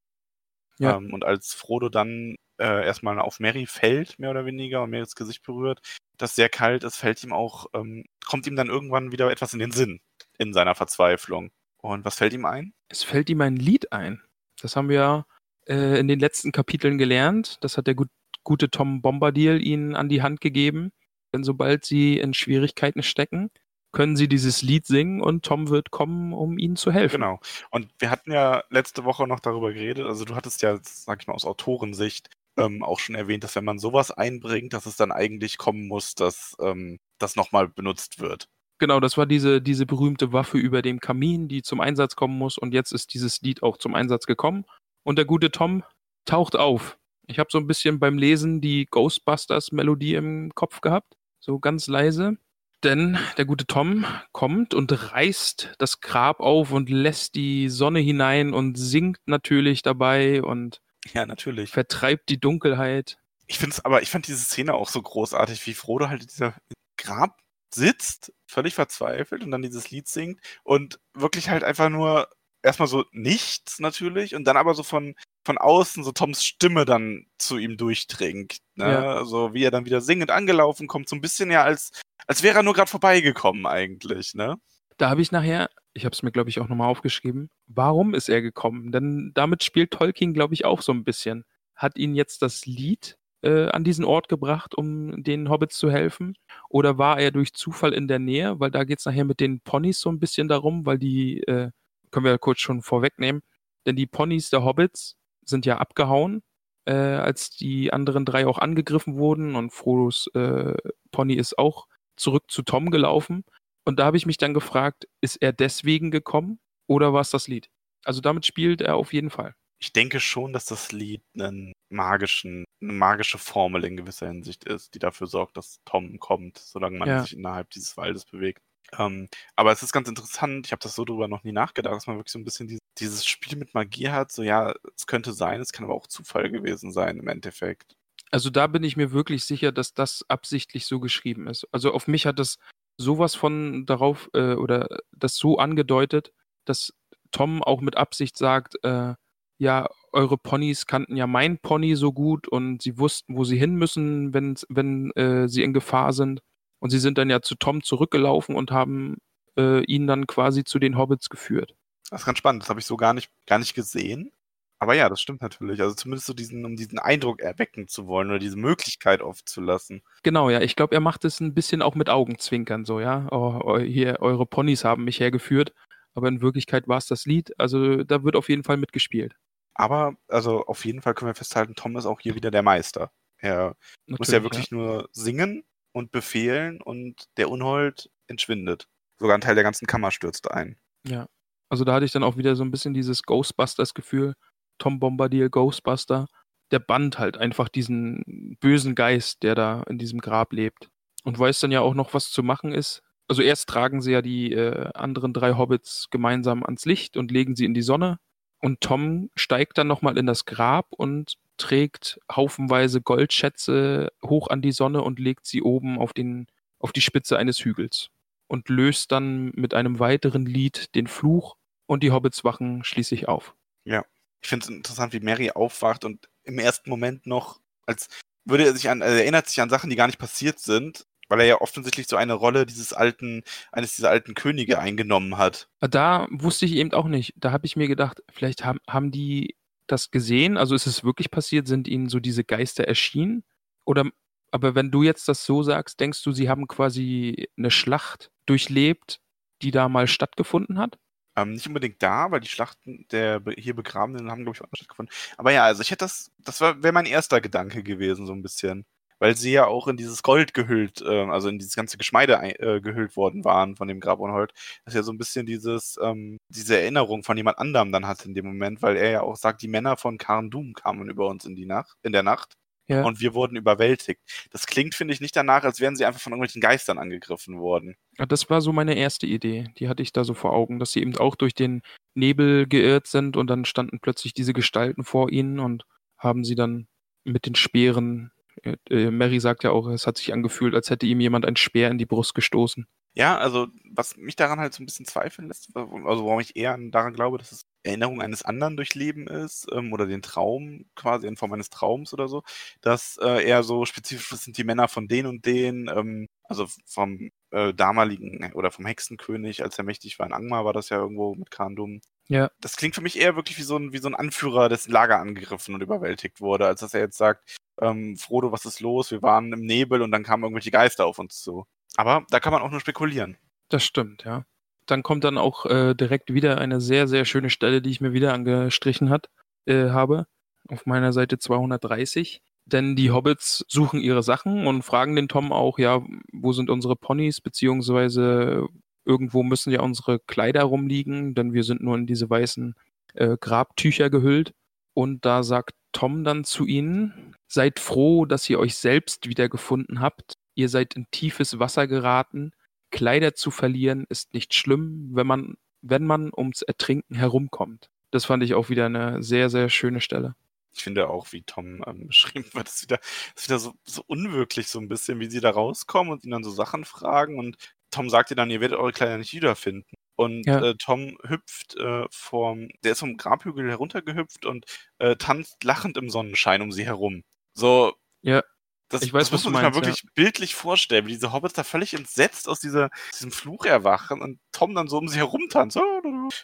Ja. Ähm, und als Frodo dann äh, erstmal auf Mary fällt, mehr oder weniger, und Marys Gesicht berührt, das sehr kalt ist, fällt ihm auch, ähm, kommt ihm dann irgendwann wieder etwas in den Sinn in seiner Verzweiflung. Und was fällt ihm ein? Es fällt ihm ein Lied ein. Das haben wir ja äh, in den letzten Kapiteln gelernt. Das hat der gut, gute Tom Bombadil ihnen an die Hand gegeben. Denn sobald sie in Schwierigkeiten stecken, können sie dieses Lied singen und Tom wird kommen, um ihnen zu helfen. Genau. Und wir hatten ja letzte Woche noch darüber geredet, also du hattest ja, sag ich mal, aus Autorensicht ähm, auch schon erwähnt, dass wenn man sowas einbringt, dass es dann eigentlich kommen muss, dass ähm, das nochmal benutzt wird. Genau, das war diese, diese berühmte Waffe über dem Kamin, die zum Einsatz kommen muss. Und jetzt ist dieses Lied auch zum Einsatz gekommen. Und der gute Tom taucht auf. Ich habe so ein bisschen beim Lesen die Ghostbusters-Melodie im Kopf gehabt. So ganz leise. Denn der gute Tom kommt und reißt das Grab auf und lässt die Sonne hinein und singt natürlich dabei und Ja, natürlich. vertreibt die Dunkelheit. Ich finde es aber, ich fand diese Szene auch so großartig, wie Frodo halt in dieser Grab sitzt, völlig verzweifelt und dann dieses Lied singt und wirklich halt einfach nur erstmal so nichts natürlich und dann aber so von, von außen so Toms Stimme dann zu ihm durchdringt. Ne? Ja. So wie er dann wieder singend angelaufen kommt, so ein bisschen ja als, als wäre er nur gerade vorbeigekommen eigentlich, ne? Da habe ich nachher, ich habe es mir, glaube ich, auch nochmal aufgeschrieben, warum ist er gekommen? Denn damit spielt Tolkien, glaube ich, auch so ein bisschen. Hat ihn jetzt das Lied äh, an diesen Ort gebracht, um den Hobbits zu helfen? Oder war er durch Zufall in der Nähe? Weil da geht es nachher mit den Ponys so ein bisschen darum, weil die, äh, können wir ja kurz schon vorwegnehmen, denn die Ponys der Hobbits sind ja abgehauen, äh, als die anderen drei auch angegriffen wurden und Frodos äh, Pony ist auch zurück zu Tom gelaufen. Und da habe ich mich dann gefragt, ist er deswegen gekommen oder war es das Lied? Also damit spielt er auf jeden Fall. Ich denke schon, dass das Lied einen magischen, eine magische Formel in gewisser Hinsicht ist, die dafür sorgt, dass Tom kommt, solange man Ja. sich innerhalb dieses Waldes bewegt. Ähm, aber es ist ganz interessant, ich habe das so drüber noch nie nachgedacht, dass man wirklich so ein bisschen dieses, dieses Spiel mit Magie hat, so ja, es könnte sein, es kann aber auch Zufall gewesen sein im Endeffekt. Also da bin ich mir wirklich sicher, dass das absichtlich so geschrieben ist. Also auf mich hat das sowas von darauf äh, oder das so angedeutet, dass Tom auch mit Absicht sagt, äh, ja, eure Ponys kannten ja mein Pony so gut und sie wussten, wo sie hin müssen, wenn, wenn äh, sie in Gefahr sind. Und sie sind dann ja zu Tom zurückgelaufen und haben äh, ihn dann quasi zu den Hobbits geführt. Das ist ganz spannend, das habe ich so gar nicht, gar nicht gesehen. Aber ja, das stimmt natürlich. Also zumindest so diesen, um diesen Eindruck erwecken zu wollen oder diese Möglichkeit aufzulassen. Genau, ja. Ich glaube, er macht es ein bisschen auch mit Augenzwinkern so, ja. Oh, oh, hier, eure Ponys haben mich hergeführt. Aber in Wirklichkeit war es das Lied. Also da wird auf jeden Fall mitgespielt. Aber, also auf jeden Fall können wir festhalten, Tom ist auch hier wieder der Meister. Er Natürlich, muss ja wirklich ja. nur singen und befehlen und der Unhold entschwindet. Sogar ein Teil der ganzen Kammer stürzt ein. Ja. Also da hatte ich dann auch wieder so ein bisschen dieses Ghostbusters-Gefühl. Tom Bombadil, Ghostbuster. Der band halt einfach diesen bösen Geist, der da in diesem Grab lebt. Und weiß dann ja auch noch, was zu machen ist. Also erst tragen sie ja die äh, anderen drei Hobbits gemeinsam ans Licht und legen sie in die Sonne. Und Tom steigt dann nochmal in das Grab und trägt haufenweise Goldschätze hoch an die Sonne und legt sie oben auf, den, auf die Spitze eines Hügels. Und löst dann mit einem weiteren Lied den Fluch und die Hobbits wachen schließlich auf. Ja, ich finde es interessant, wie Mary aufwacht und im ersten Moment noch, als würde er sich an, er erinnert sich an Sachen, die gar nicht passiert sind, weil er ja offensichtlich so eine Rolle dieses alten, eines dieser alten Könige eingenommen hat. Da wusste ich eben auch nicht. Da habe ich mir gedacht, vielleicht haben, haben die das gesehen? Also ist es wirklich passiert? Sind ihnen so diese Geister erschienen? Oder, aber wenn du jetzt das so sagst, denkst du, sie haben quasi eine Schlacht durchlebt, die da mal stattgefunden hat? Ähm, nicht unbedingt da, weil die Schlachten der hier Begrabenen haben, glaube ich, auch stattgefunden. Aber ja, also ich hätte das, das wäre mein erster Gedanke gewesen, so ein bisschen. Weil sie ja auch in dieses Gold gehüllt, äh, also in dieses ganze Geschmeide äh, gehüllt worden waren von dem Grab Unhold. Das ist ja so ein bisschen dieses, ähm, diese Erinnerung von jemand anderem dann hat in dem Moment, weil er ja auch sagt, die Männer von Karn Doom kamen über uns in die Nacht, in der Nacht. Ja. Und wir wurden überwältigt. Das klingt, finde ich, nicht danach, als wären sie einfach von irgendwelchen Geistern angegriffen worden. Ja, das war so meine erste Idee. Die hatte ich da so vor Augen, dass sie eben auch durch den Nebel geirrt sind und dann standen plötzlich diese Gestalten vor ihnen und haben sie dann mit den Speeren. Äh, äh Mary sagt ja auch, es hat sich angefühlt, als hätte ihm jemand ein Speer in die Brust gestoßen. Ja, also was mich daran halt so ein bisschen zweifeln lässt, also warum ich eher daran glaube, dass es Erinnerung eines anderen durchleben ist ähm, oder den Traum quasi in Form eines Traums oder so, dass äh, eher so spezifisch sind die Männer von den und den, ähm, also vom äh, damaligen oder vom Hexenkönig, als er mächtig war in Angmar, war das ja irgendwo mit Kandum. Ja. Das klingt für mich eher wirklich wie so ein, wie so ein Anführer, dessen Lager angegriffen und überwältigt wurde, als dass er jetzt sagt, ähm, Frodo, was ist los? Wir waren im Nebel und dann kamen irgendwelche Geister auf uns zu. Aber da kann man auch nur spekulieren. Das stimmt, ja. Dann kommt dann auch äh, direkt wieder eine sehr, sehr schöne Stelle, die ich mir wieder angestrichen hat, äh, habe, auf meiner Seite 230. Denn die Hobbits suchen ihre Sachen und fragen den Tom auch, ja, wo sind unsere Ponys, beziehungsweise irgendwo müssen ja unsere Kleider rumliegen, denn wir sind nur in diese weißen äh, Grabtücher gehüllt. Und da sagt Tom dann zu ihnen, seid froh, dass ihr euch selbst wiedergefunden habt, Ihr seid in tiefes Wasser geraten. Kleider zu verlieren ist nicht schlimm, wenn man, wenn man ums Ertrinken herumkommt. Das fand ich auch wieder eine sehr, sehr schöne Stelle. Ich finde auch, wie Tom ähm, beschrieben wird, ist wieder, ist wieder so, so unwirklich, so ein bisschen, wie sie da rauskommen und ihn dann so Sachen fragen. Und Tom sagt ihr dann, ihr werdet eure Kleider nicht wiederfinden. Und ja. äh, Tom hüpft äh, vom, der ist vom Grabhügel heruntergehüpft und äh, tanzt lachend im Sonnenschein um sie herum. So, ja. Das, ich weiß, das muss man sich mal wirklich ja. bildlich vorstellen, wie diese Hobbits da völlig entsetzt aus dieser, diesem Fluch erwachen und Tom dann so um sie herumtanzt.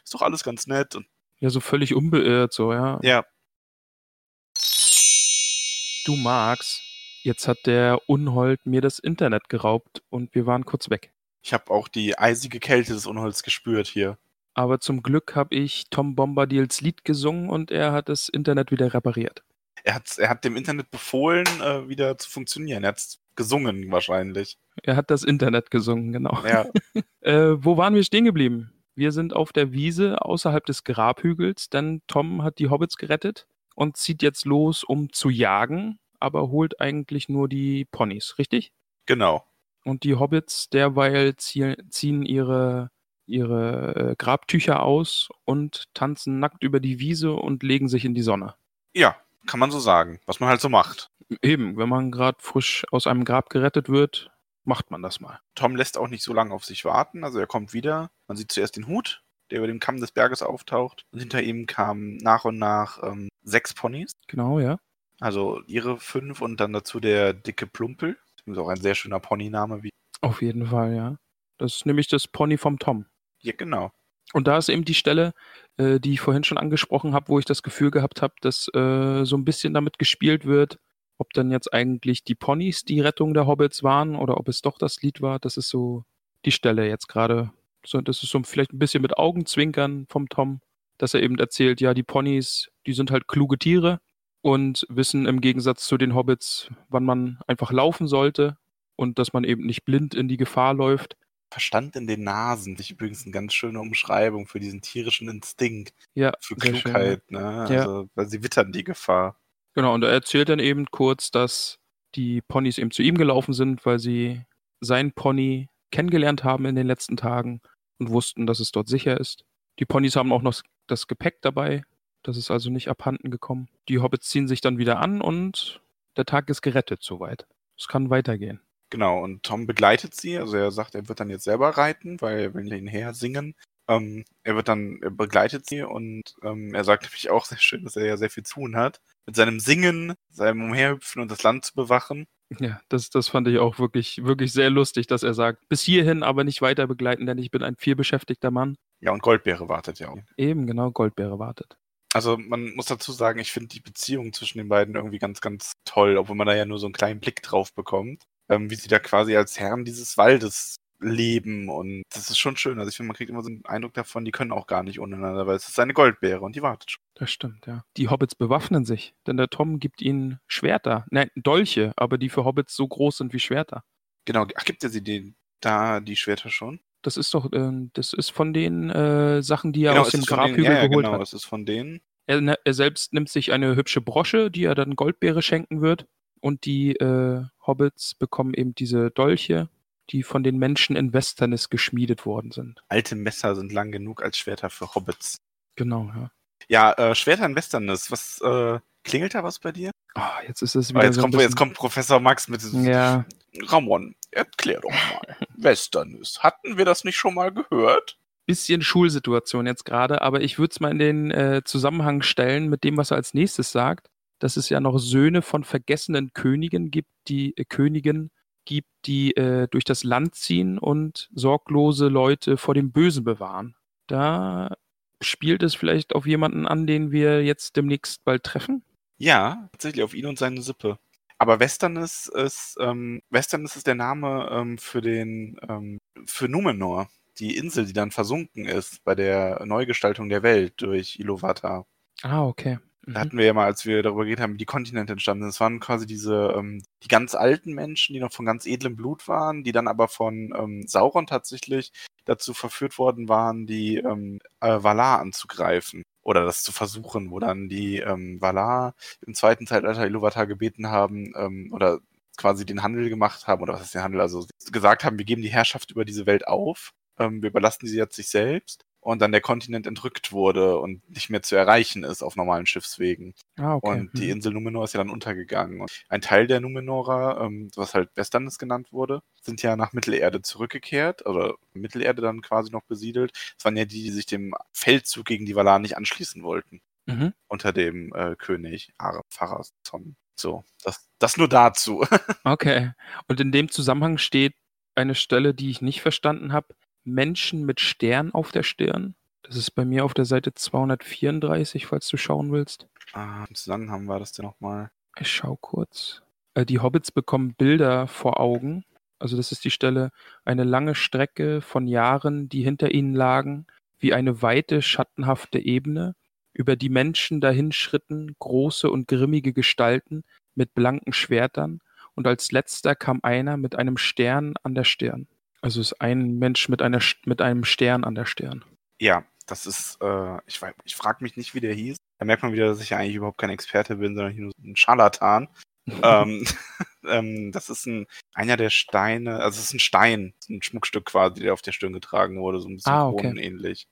Ist doch alles ganz nett. Und ja, so völlig unbeirrt, so, ja. Ja. Du magst. Jetzt hat der Unhold mir das Internet geraubt und wir waren kurz weg. Ich habe auch die eisige Kälte des Unholds gespürt hier. Aber zum Glück habe ich Tom Bombadils Lied gesungen und er hat das Internet wieder repariert er hat, er hat dem Internet befohlen, äh, wieder zu funktionieren. Er hat gesungen wahrscheinlich. Er hat das Internet gesungen, genau. Ja. äh, wo waren wir stehen geblieben? Wir sind auf der Wiese außerhalb des Grabhügels, denn Tom hat die Hobbits gerettet und zieht jetzt los, um zu jagen, aber holt eigentlich nur die Ponys, richtig? Genau. Und die Hobbits derweil ziehen ihre, ihre äh, Grabtücher aus und tanzen nackt über die Wiese und legen sich in die Sonne. Ja, kann man so sagen, was man halt so macht. Eben, wenn man gerade frisch aus einem Grab gerettet wird, macht man das mal. Tom lässt auch nicht so lange auf sich warten, also er kommt wieder. Man sieht zuerst den Hut, der über dem Kamm des Berges auftaucht. Und hinter ihm kamen nach und nach ähm, sechs Ponys. Genau, ja. Also ihre fünf und dann dazu der dicke Plumpel. Ist auch ein sehr schöner Ponyname. Wie auf jeden Fall, ja. Das ist nämlich das Pony vom Tom. Ja, genau. Und da ist eben die Stelle, äh, die ich vorhin schon angesprochen habe, wo ich das Gefühl gehabt habe, dass äh, so ein bisschen damit gespielt wird, ob dann jetzt eigentlich die Ponys die Rettung der Hobbits waren oder ob es doch das Lied war. Das ist so die Stelle jetzt gerade. So, das ist so vielleicht ein bisschen mit Augenzwinkern vom Tom. dass er eben erzählt, ja, die Ponys, die sind halt kluge Tiere und wissen im Gegensatz zu den Hobbits, wann man einfach laufen sollte und dass man eben nicht blind in die Gefahr läuft. Verstand in den Nasen, das ist übrigens eine ganz schöne Umschreibung für diesen tierischen Instinkt, Ja, für schön, Klugheit, ne? Ja. Also, weil sie wittern die Gefahr. Genau, und er erzählt dann eben kurz, dass die Ponys eben zu ihm gelaufen sind, weil sie sein Pony kennengelernt haben in den letzten Tagen und wussten, dass es dort sicher ist. Die Ponys haben auch noch das Gepäck dabei, das ist also nicht abhanden gekommen. Die Hobbits ziehen sich dann wieder an und der Tag ist gerettet soweit. Es kann weitergehen. Genau, und Tom begleitet sie, also er sagt, er wird dann jetzt selber reiten, weil er will hinher singen. Ähm, er wird dann, er begleitet sie und ähm, er sagt nämlich auch sehr schön, dass er ja sehr viel zu tun hat. Mit seinem Singen, seinem Umherhüpfen und das Land zu bewachen. Ja, das, das fand ich auch wirklich, wirklich sehr lustig, dass er sagt, bis hierhin aber nicht weiter begleiten, denn ich bin ein vielbeschäftigter Mann. Ja, und Goldbeere wartet ja auch. Eben, genau, Goldbeere wartet. Also man muss dazu sagen, ich finde die Beziehung zwischen den beiden irgendwie ganz, ganz toll, obwohl man da ja nur so einen kleinen Blick drauf bekommt, ähm, wie sie da quasi als Herren dieses Waldes leben und das ist schon schön. Also ich finde, man kriegt immer so einen Eindruck davon, die können auch gar nicht untereinander, weil es ist eine Goldbeere und die wartet schon. Das stimmt, ja. Die Hobbits bewaffnen sich, denn der Tom gibt ihnen Schwerter. Nein, Dolche, aber die für Hobbits so groß sind wie Schwerter. Genau, ach, gibt er sie den, da die Schwerter schon? Das ist doch, äh, das ist von den äh, Sachen, die er genau, aus dem Grabhügel ja, ja, geholt genau, hat. es ist von denen. Er, ne- er selbst nimmt sich eine hübsche Brosche, die er dann Goldbeere schenken wird. Und die äh, Hobbits bekommen eben diese Dolche, die von den Menschen in Westernis geschmiedet worden sind. Alte Messer sind lang genug als Schwerter für Hobbits. Genau, ja. Ja, äh, Schwerter in Westernis, was, äh, klingelt da was bei dir? Ah, jetzt ist es Oh, wieder jetzt, so kommt, bisschen, jetzt kommt Professor Max mit Ja, Ramon, erklär doch mal. Westernis, hatten wir das nicht schon mal gehört? bisschen Schulsituation jetzt gerade, aber ich würde es mal in den äh, Zusammenhang stellen mit dem, was er als nächstes sagt, dass es ja noch Söhne von vergessenen Königen gibt, die äh, Königen gibt, die äh, durch das Land ziehen und sorglose Leute vor dem Bösen bewahren. Da spielt es vielleicht auf jemanden an, den wir jetzt demnächst bald treffen. Ja, tatsächlich auf ihn und seine Sippe. Aber Westernis ist, ähm, Westernis ist der Name ähm, für den, ähm, für Numenor. Die Insel, die dann versunken ist bei der Neugestaltung der Welt durch Iluvatar. Ah, okay. Da Mhm. hatten wir ja mal, als wir darüber geredet haben, wie die Kontinente entstanden sind. Das waren quasi diese, ähm, die ganz alten Menschen, die noch von ganz edlem Blut waren, die dann aber von ähm, Sauron tatsächlich dazu verführt worden waren, die ähm, äh, Valar anzugreifen. Oder das zu versuchen, wo dann die ähm, Valar im zweiten Zeitalter Iluvatar gebeten haben, ähm, oder quasi den Handel gemacht haben, oder was ist der Handel, also gesagt haben, wir geben die Herrschaft über diese Welt auf, ähm, wir überlassen sie jetzt sich selbst und dann der Kontinent entrückt wurde und nicht mehr zu erreichen ist auf normalen Schiffswegen. Ah, okay. Und die Mhm. Insel Numenor ist ja dann untergegangen. Und ein Teil der Numenorer, ähm, was halt Westernis genannt wurde, sind ja nach Mittelerde zurückgekehrt, oder Mittelerde dann quasi noch besiedelt. Das waren ja die, die sich dem Feldzug gegen die Valar nicht anschließen wollten, Mhm. unter dem äh, König Are Pharason. So, das, das nur dazu. Okay. Und in dem Zusammenhang steht eine Stelle, die ich nicht verstanden habe. Menschen mit Stern auf der Stirn. Das ist bei mir auf der Seite 234, falls du schauen willst. ah, Im Zusammenhang war das denn nochmal. Ich schau kurz. Äh, Die Hobbits bekommen Bilder vor Augen. Also das ist die Stelle, eine lange Strecke von Jahren, die hinter ihnen lagen, wie eine weite, schattenhafte Ebene, über die Menschen dahinschritten, große und grimmige Gestalten mit blanken Schwertern, und als letzter kam einer mit einem Stern an der Stirn. Also es ist ein Mensch mit, einer, mit einem Stern an der Stirn. Ja, das ist, äh, ich, ich frage mich nicht, wie der hieß. Da merkt man wieder, dass ich ja eigentlich überhaupt kein Experte bin, sondern hier nur ein Scharlatan. ähm, ähm, das ist ein, einer der Steine, also es ist ein Stein, ein Schmuckstück quasi, der auf der Stirn getragen wurde, so ein bisschen Ah, okay. kronenähnlich.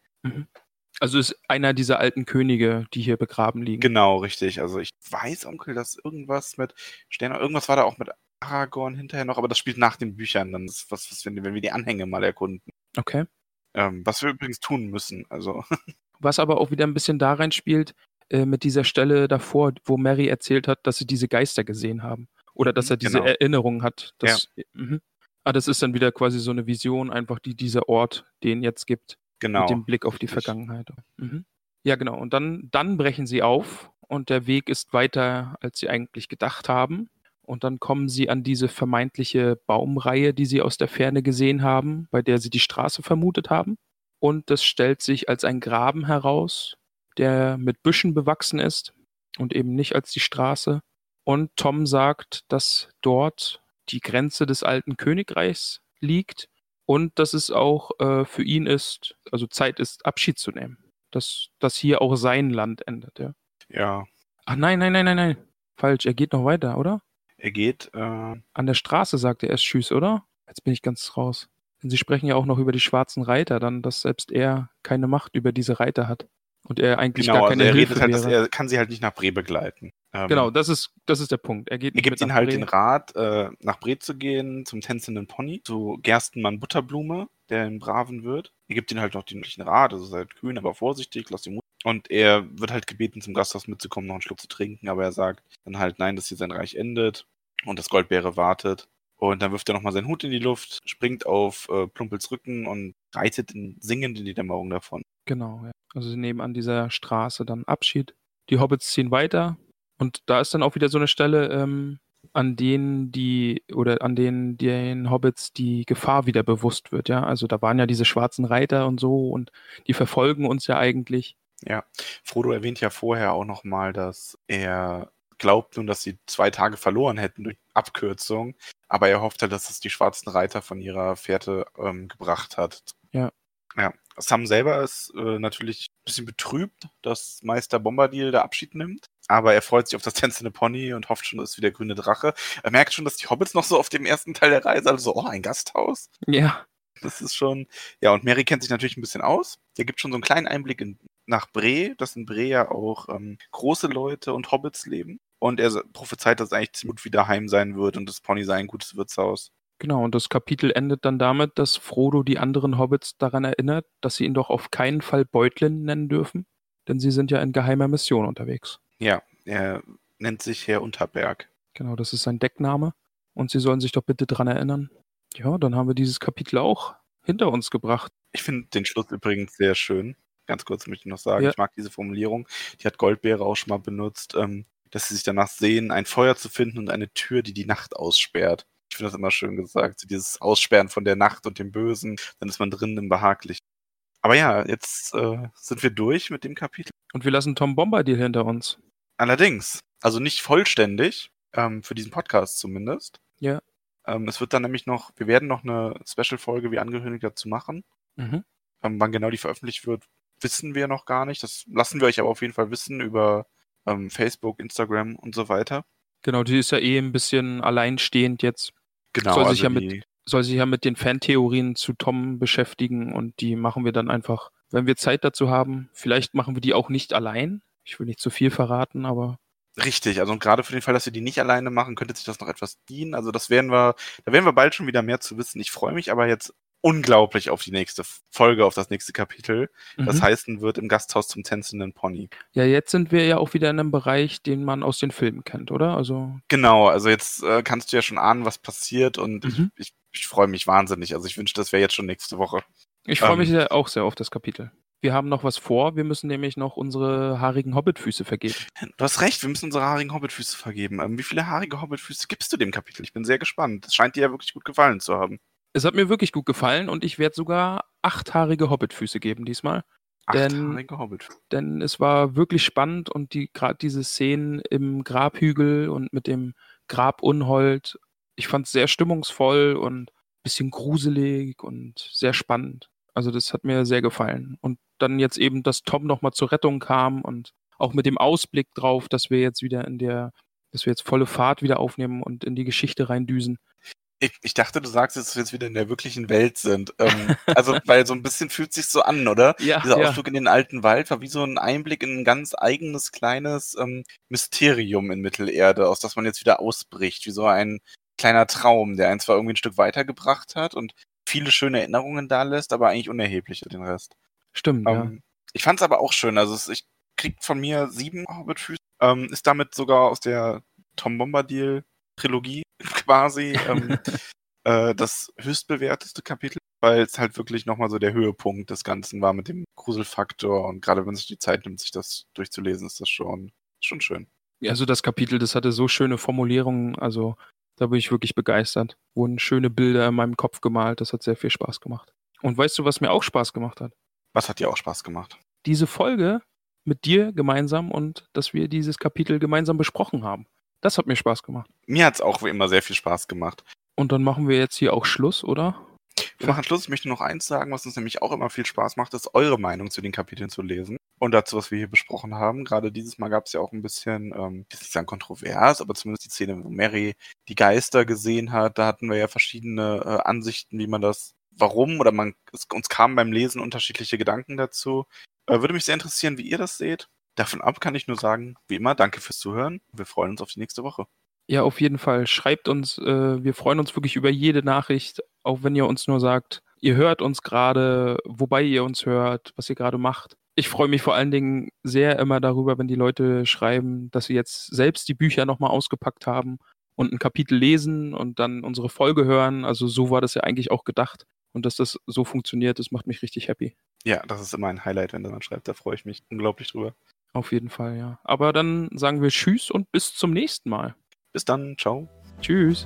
Also ist einer dieser alten Könige, die hier begraben liegen. Genau, richtig. Also ich weiß, Onkel, dass irgendwas mit Sterne, irgendwas war da auch mit Aragorn hinterher noch, aber das spielt nach den Büchern. Dann ist was, was wenn, wenn wir die Anhänge mal erkunden. Okay. Ähm, was wir übrigens tun müssen. Also, Was aber auch wieder ein bisschen da reinspielt, äh, mit dieser Stelle davor, wo Mary erzählt hat, dass sie diese Geister gesehen haben. Oder dass Mhm, er diese genau. Erinnerung hat. Dass, mhm. Ah, das ist dann wieder quasi so eine Vision, einfach die dieser Ort den jetzt gibt, genau. mit dem Blick auf die. Vergangenheit. Mhm. Ja, genau. Und dann, dann brechen sie auf und der Weg ist weiter, als sie eigentlich gedacht haben. Und dann kommen sie an diese vermeintliche Baumreihe, die sie aus der Ferne gesehen haben, bei der sie die Straße vermutet haben. Und das stellt sich als ein Graben heraus, der mit Büschen bewachsen ist und eben nicht als die Straße. Und Tom sagt, dass dort die Grenze des alten Königreichs liegt und dass es auch äh, für ihn ist, also Zeit ist, Abschied zu nehmen. Dass, dass hier auch sein Land endet, ja. Ja. Ach nein, nein, nein, nein, nein. Falsch, er geht noch weiter, oder? Er geht, äh, An der Straße sagt er erst Tschüss, oder? Jetzt bin ich ganz raus. Denn sie sprechen ja auch noch über die schwarzen Reiter, dann, dass selbst er keine Macht über diese Reiter hat. Und er eigentlich genau, gar also keine er Hilfe redet halt, dass er kann sie halt nicht nach Bre begleiten. Ähm, Genau, das ist, das ist der Punkt. Er geht Er gibt ihnen halt Bre. den Rat, äh, nach Bre zu gehen, zum tänzenden Pony, zu Gerstenmann Butterblume, der im Braven wird. Er gibt ihnen halt noch den Rat, also seid kühn, aber vorsichtig, lasst die Mut. Und er wird halt gebeten, zum Gasthaus mitzukommen, noch einen Schluck zu trinken, aber er sagt dann halt nein, dass hier sein Reich endet und das Goldbeere wartet. Und dann wirft er nochmal seinen Hut in die Luft, springt auf äh, Plumpels Rücken und reitet in, singend in die Dämmerung davon. Genau, ja. Also sie nehmen an dieser Straße dann Abschied. Die Hobbits ziehen weiter und da ist dann auch wieder so eine Stelle, ähm, an denen die oder an denen den Hobbits die Gefahr wieder bewusst wird, ja. Also da waren ja diese schwarzen Reiter und so und die verfolgen uns ja eigentlich. Frodo erwähnt ja vorher auch nochmal, dass er glaubt nun, dass sie zwei Tage verloren hätten durch Abkürzung, aber er hofft halt, dass es die schwarzen Reiter von ihrer Fährte ähm, gebracht hat. Ja. Ja. Sam selber ist äh, natürlich ein bisschen betrübt, dass Meister Bombadil da Abschied nimmt. Aber er freut sich auf das tänzende Pony und hofft schon, es ist wieder grüne Drache. Er merkt schon, dass die Hobbits noch so auf dem ersten Teil der Reise, also so, oh, ein Gasthaus. Ja, Das ist schon. Ja, und Mary kennt sich natürlich ein bisschen aus. Der gibt schon so einen kleinen Einblick in, nach Bre, dass in Bre ja auch ähm, große Leute und Hobbits leben. Und er prophezeit, dass eigentlich gut wieder heim sein wird und das Pony sei ein gutes Wirtshaus. genau. Und das Kapitel endet dann damit, dass Frodo die anderen Hobbits daran erinnert, dass sie ihn doch auf keinen Fall Beutlin nennen dürfen, denn sie sind ja in geheimer Mission unterwegs. Ja, er nennt sich Herr Unterberg. Genau, das ist sein Deckname. Und Sie sollen sich doch bitte dran erinnern. Ja, dann haben wir dieses Kapitel auch hinter uns gebracht. Ich finde den Schluss übrigens sehr schön. Ganz kurz möchte ich noch sagen, Ja. ich mag diese Formulierung. Die hat Goldbeere auch schon mal benutzt, ähm, dass sie sich danach sehen, ein Feuer zu finden und eine Tür, die die Nacht aussperrt. Ich finde das immer schön gesagt. Dieses Aussperren von der Nacht und dem Bösen, dann ist man drin im Behaglichen. Aber ja, jetzt äh, sind wir durch mit dem Kapitel. Und wir lassen Tom Bombadil hinter uns. Allerdings, also nicht vollständig, ähm, für diesen Podcast zumindest. Ja. Ähm, es wird dann nämlich noch, wir werden noch eine Special-Folge wie angekündigt dazu machen. Mhm. Ähm, wann genau die veröffentlicht wird, wissen wir noch gar nicht. Das lassen wir euch aber auf jeden Fall wissen über ähm, Facebook, Instagram und so weiter. Genau, die ist ja eh ein bisschen alleinstehend jetzt. Genau, Soll sich ja die, Soll sich ja mit den Fantheorien zu Tom beschäftigen und die machen wir dann einfach, wenn wir Zeit dazu haben. Vielleicht machen wir die auch nicht allein. Ich will nicht zu viel verraten, aber Richtig, also und gerade für den Fall, dass wir die nicht alleine machen, könnte sich das noch etwas dienen. Also das werden wir, da werden wir bald schon wieder mehr zu wissen. Ich freue mich aber jetzt unglaublich auf die nächste Folge, auf das nächste Kapitel. Das Mhm. heißen wird im Gasthaus zum tänzenden Pony. ja, jetzt sind wir ja auch wieder in einem Bereich, den man aus den Filmen kennt, oder? Also, Genau, also jetzt äh, kannst du ja schon ahnen, was passiert und Mhm. ich, ich, ich freue mich wahnsinnig. Also ich wünsche, das wäre jetzt schon nächste Woche. ich freue Ähm. mich auch sehr auf das Kapitel. Wir haben noch was vor. Wir müssen nämlich noch unsere haarigen Hobbitfüße vergeben. Du hast recht, wir müssen unsere haarigen Hobbitfüße vergeben. Ähm, wie viele haarige Hobbitfüße gibst du dem Kapitel? Ich bin sehr gespannt. Es scheint dir ja wirklich gut gefallen zu haben. Es hat mir wirklich gut gefallen und ich werde sogar achthaarige Hobbitfüße geben diesmal. Denn- Hobbitfüße. denn es war wirklich spannend und die gerade diese Szenen im Grabhügel und mit dem Grabunhold, ich fand es sehr stimmungsvoll und ein bisschen gruselig und sehr spannend. Also das hat mir sehr gefallen. Und dann jetzt eben, dass Tom nochmal zur Rettung kam und auch mit dem Ausblick drauf, dass wir jetzt wieder in der, dass wir jetzt volle Fahrt wieder aufnehmen und in die Geschichte reindüsen. Ich, ich dachte, du sagst jetzt, dass wir jetzt wieder in der wirklichen Welt sind. Ähm, also, weil so ein bisschen fühlt sich so an, oder? Ja, Dieser ja. Ausflug in den alten Wald war wie so ein Einblick in ein ganz eigenes kleines ähm, Mysterium in Mittelerde, aus das man jetzt wieder ausbricht, wie so ein kleiner Traum, der einen zwar irgendwie ein Stück weitergebracht hat und viele schöne Erinnerungen da lässt, aber eigentlich unerheblich für den Rest. Stimmt, ja. Ähm, ich fand es aber auch schön. Also es, ich krieg von mir sieben Hobbit-Füße. Ähm, ist damit sogar aus der Tom Bombadil Trilogie quasi ähm, äh, das höchstbewerteste Kapitel, weil es halt wirklich nochmal so der Höhepunkt des Ganzen war mit dem Gruselfaktor und gerade wenn sich die Zeit nimmt, sich das durchzulesen, ist das schon, schon schön. Also das Kapitel, das hatte so schöne Formulierungen, also da bin ich wirklich begeistert. Wurden schöne Bilder in meinem Kopf gemalt, das hat sehr viel Spaß gemacht. Und weißt du, was mir auch Spaß gemacht hat? Was hat dir auch Spaß gemacht? Diese Folge mit dir gemeinsam und dass wir dieses Kapitel gemeinsam besprochen haben. Das hat mir Spaß gemacht. Mir hat es auch wie immer sehr viel Spaß gemacht. Und dann machen wir jetzt hier auch Schluss, oder? Wir machen Schluss. Ich möchte noch eins sagen, was uns nämlich auch immer viel Spaß macht, ist eure Meinung zu den Kapiteln zu lesen. Und dazu, was wir hier besprochen haben. Gerade dieses Mal gab es ja auch ein bisschen, ähm, ich will nicht sagen kontrovers, aber zumindest die Szene, wo Mary die Geister gesehen hat. Da hatten wir ja verschiedene äh, Ansichten, wie man das, warum oder man, es, uns kamen beim Lesen unterschiedliche Gedanken dazu. Äh, würde mich sehr interessieren, wie ihr das seht. Davon ab kann ich nur sagen, wie immer, danke fürs Zuhören. Wir freuen uns auf die nächste Woche. Ja, auf jeden Fall. Schreibt uns, äh, wir freuen uns wirklich über jede Nachricht, auch wenn ihr uns nur sagt, ihr hört uns gerade, wobei ihr uns hört, was ihr gerade macht. Ich freue mich vor allen Dingen sehr immer darüber, wenn die Leute schreiben, dass sie jetzt selbst die Bücher nochmal ausgepackt haben und ein Kapitel lesen und dann unsere Folge hören. Also so war das ja eigentlich auch gedacht. Und dass das so funktioniert, das macht mich richtig happy. Ja, das ist immer ein Highlight, wenn jemand schreibt. Da freue ich mich unglaublich drüber. Auf jeden Fall, ja. Aber dann sagen wir Tschüss und bis zum nächsten Mal. Bis dann, ciao. Tschüss.